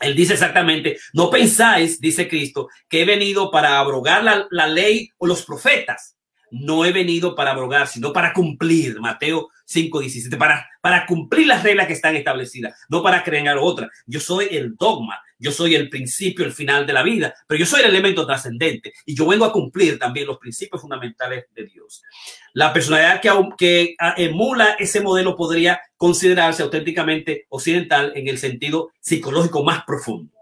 Él dice exactamente, no pensáis, dice Cristo, que he venido para abrogar la, la ley o los profetas. No he venido para abrogar, sino para cumplir. Mateo 5, 17, para, para cumplir las reglas que están establecidas, no para crear otra. Yo soy el dogma, yo soy el principio, el final de la vida, pero yo soy el elemento trascendente y yo vengo a cumplir también los principios fundamentales de Dios. La personalidad que, emula ese modelo podría considerarse auténticamente occidental en el sentido psicológico más profundo.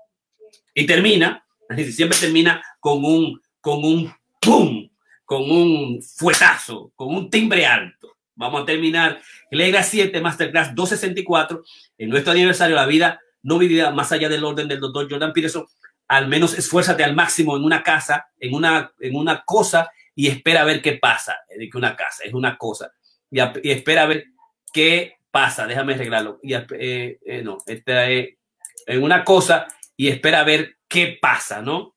Y termina, siempre termina con un, con un pum, con un fuetazo, con un timbre alto. Vamos a terminar el 7 Masterclass 264 en nuestro aniversario La vida no vivida más allá del orden del doctor Jordan Peterson. Al menos esfuérzate al máximo en una casa, en una, en una cosa y espera a ver qué pasa. Es una casa es una cosa y, espera a ver qué pasa. Déjame arreglarlo. Y, eh, eh, no, espera eh, en una cosa y espera a ver qué pasa, ¿no?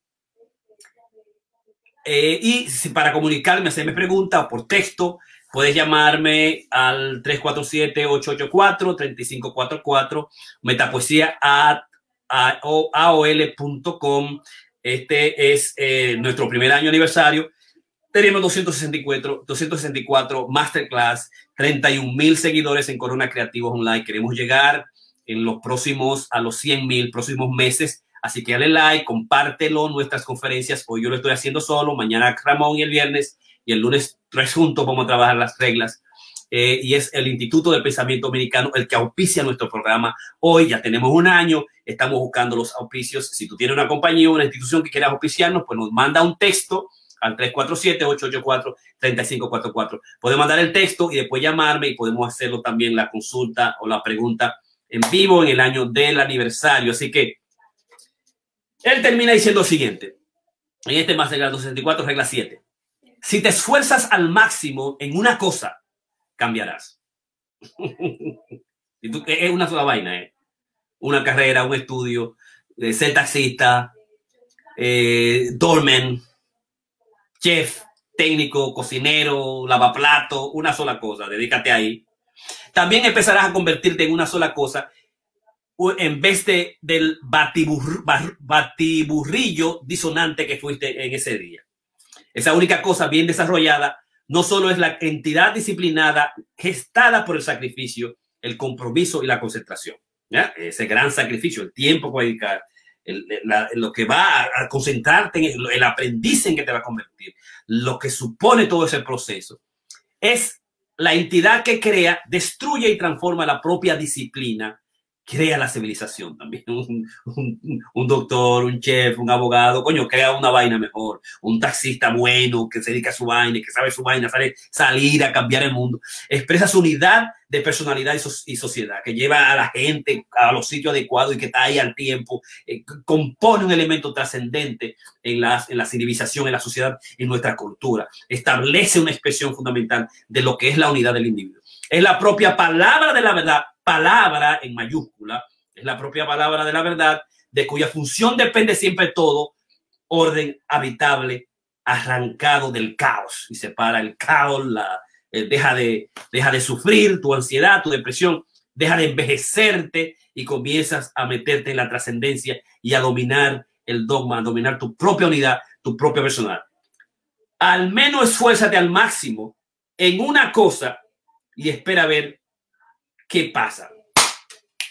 Eh, y si para comunicarme, hacerme pregunta por texto, Puedes llamarme al 347-884-3544, metapoesía a, a, aol.com. Este es eh, nuestro primer año aniversario. Tenemos 264, 264 masterclass, 31 mil seguidores en Corona Creativos Online. Queremos llegar en los próximos, a los 100 mil próximos meses. Así que dale like, compártelo nuestras conferencias. Hoy yo lo estoy haciendo solo, mañana Ramón y el viernes y el lunes tres juntos vamos a trabajar las reglas. Eh, y es el Instituto del Pensamiento Americano el que auspicia nuestro programa. Hoy ya tenemos un año, estamos buscando los auspicios. Si tú tienes una compañía o una institución que quieras auspiciarnos, pues nos manda un texto al 347-884-3544. Puedes mandar el texto y después llamarme y podemos hacerlo también la consulta o la pregunta en vivo en el año del aniversario. Así que él termina diciendo lo siguiente. En este más de 264, regla 7. Si te esfuerzas al máximo en una cosa, cambiarás. es una sola vaina, ¿eh? Una carrera, un estudio, eh, ser taxista, eh, dormen, chef, técnico, cocinero, lavaplato, una sola cosa, dedícate ahí. También empezarás a convertirte en una sola cosa en vez de, del batiburrillo disonante que fuiste en ese día. Esa única cosa bien desarrollada no solo es la entidad disciplinada gestada por el sacrificio, el compromiso y la concentración. Ese gran sacrificio, el tiempo que a dedicar, lo que va a, concentrarte en el, el aprendiz en que te va a convertir, lo que supone todo ese proceso, es la entidad que crea, destruye y transforma la propia disciplina crea la civilización también. Un, doctor, un chef, un abogado, coño, crea una vaina mejor. Un taxista bueno que se dedica a su vaina, que sabe su vaina, sale salir a cambiar el mundo. Expresa su unidad de personalidad y, sociedad, que lleva a la gente a los sitios adecuados y que está ahí al tiempo. Eh, compone un elemento trascendente en la, en la civilización, en la sociedad, en nuestra cultura. Establece una expresión fundamental de lo que es la unidad del individuo. Es la propia palabra de la verdad palabra en mayúscula, es la propia palabra de la verdad, de cuya función depende siempre todo, orden habitable, arrancado del caos y separa el caos, la, eh, deja, de, deja de sufrir tu ansiedad, tu depresión, deja de envejecerte y comienzas a meterte en la trascendencia y a dominar el dogma, a dominar tu propia unidad, tu propia personal. Al menos esfuérzate al máximo en una cosa y espera ver ¿Qué pasa?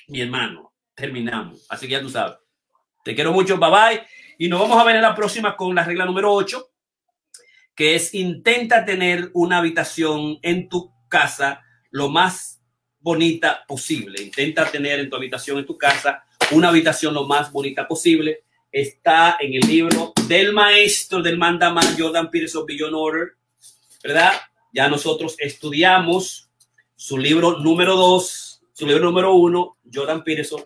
Mi hermano, terminamos. Así que ya tú sabes. Te quiero mucho, bye bye. Y nos vamos a ver en la próxima con la regla número 8, que es intenta tener una habitación en tu casa lo más bonita posible. Intenta tener en tu habitación, en tu casa, una habitación lo más bonita posible. Está en el libro del maestro del mandaman Jordan Peterson Beyond Order, ¿verdad? Ya nosotros estudiamos su libro número dos, su libro número uno, Jordan Peterson.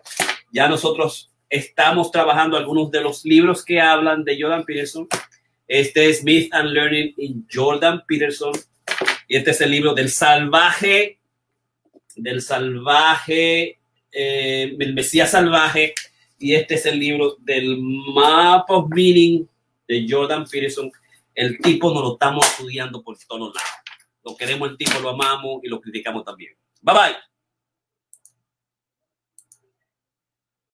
Ya nosotros estamos trabajando algunos de los libros que hablan de Jordan Peterson. Este es Myth and Learning in Jordan Peterson. Y este es el libro del salvaje, del salvaje, eh, el Mesías salvaje. Y este es el libro del Map of Meaning de Jordan Peterson. El tipo nos lo estamos estudiando por todos lados. Lo queremos el tipo, lo amamos y lo criticamos también. Bye bye.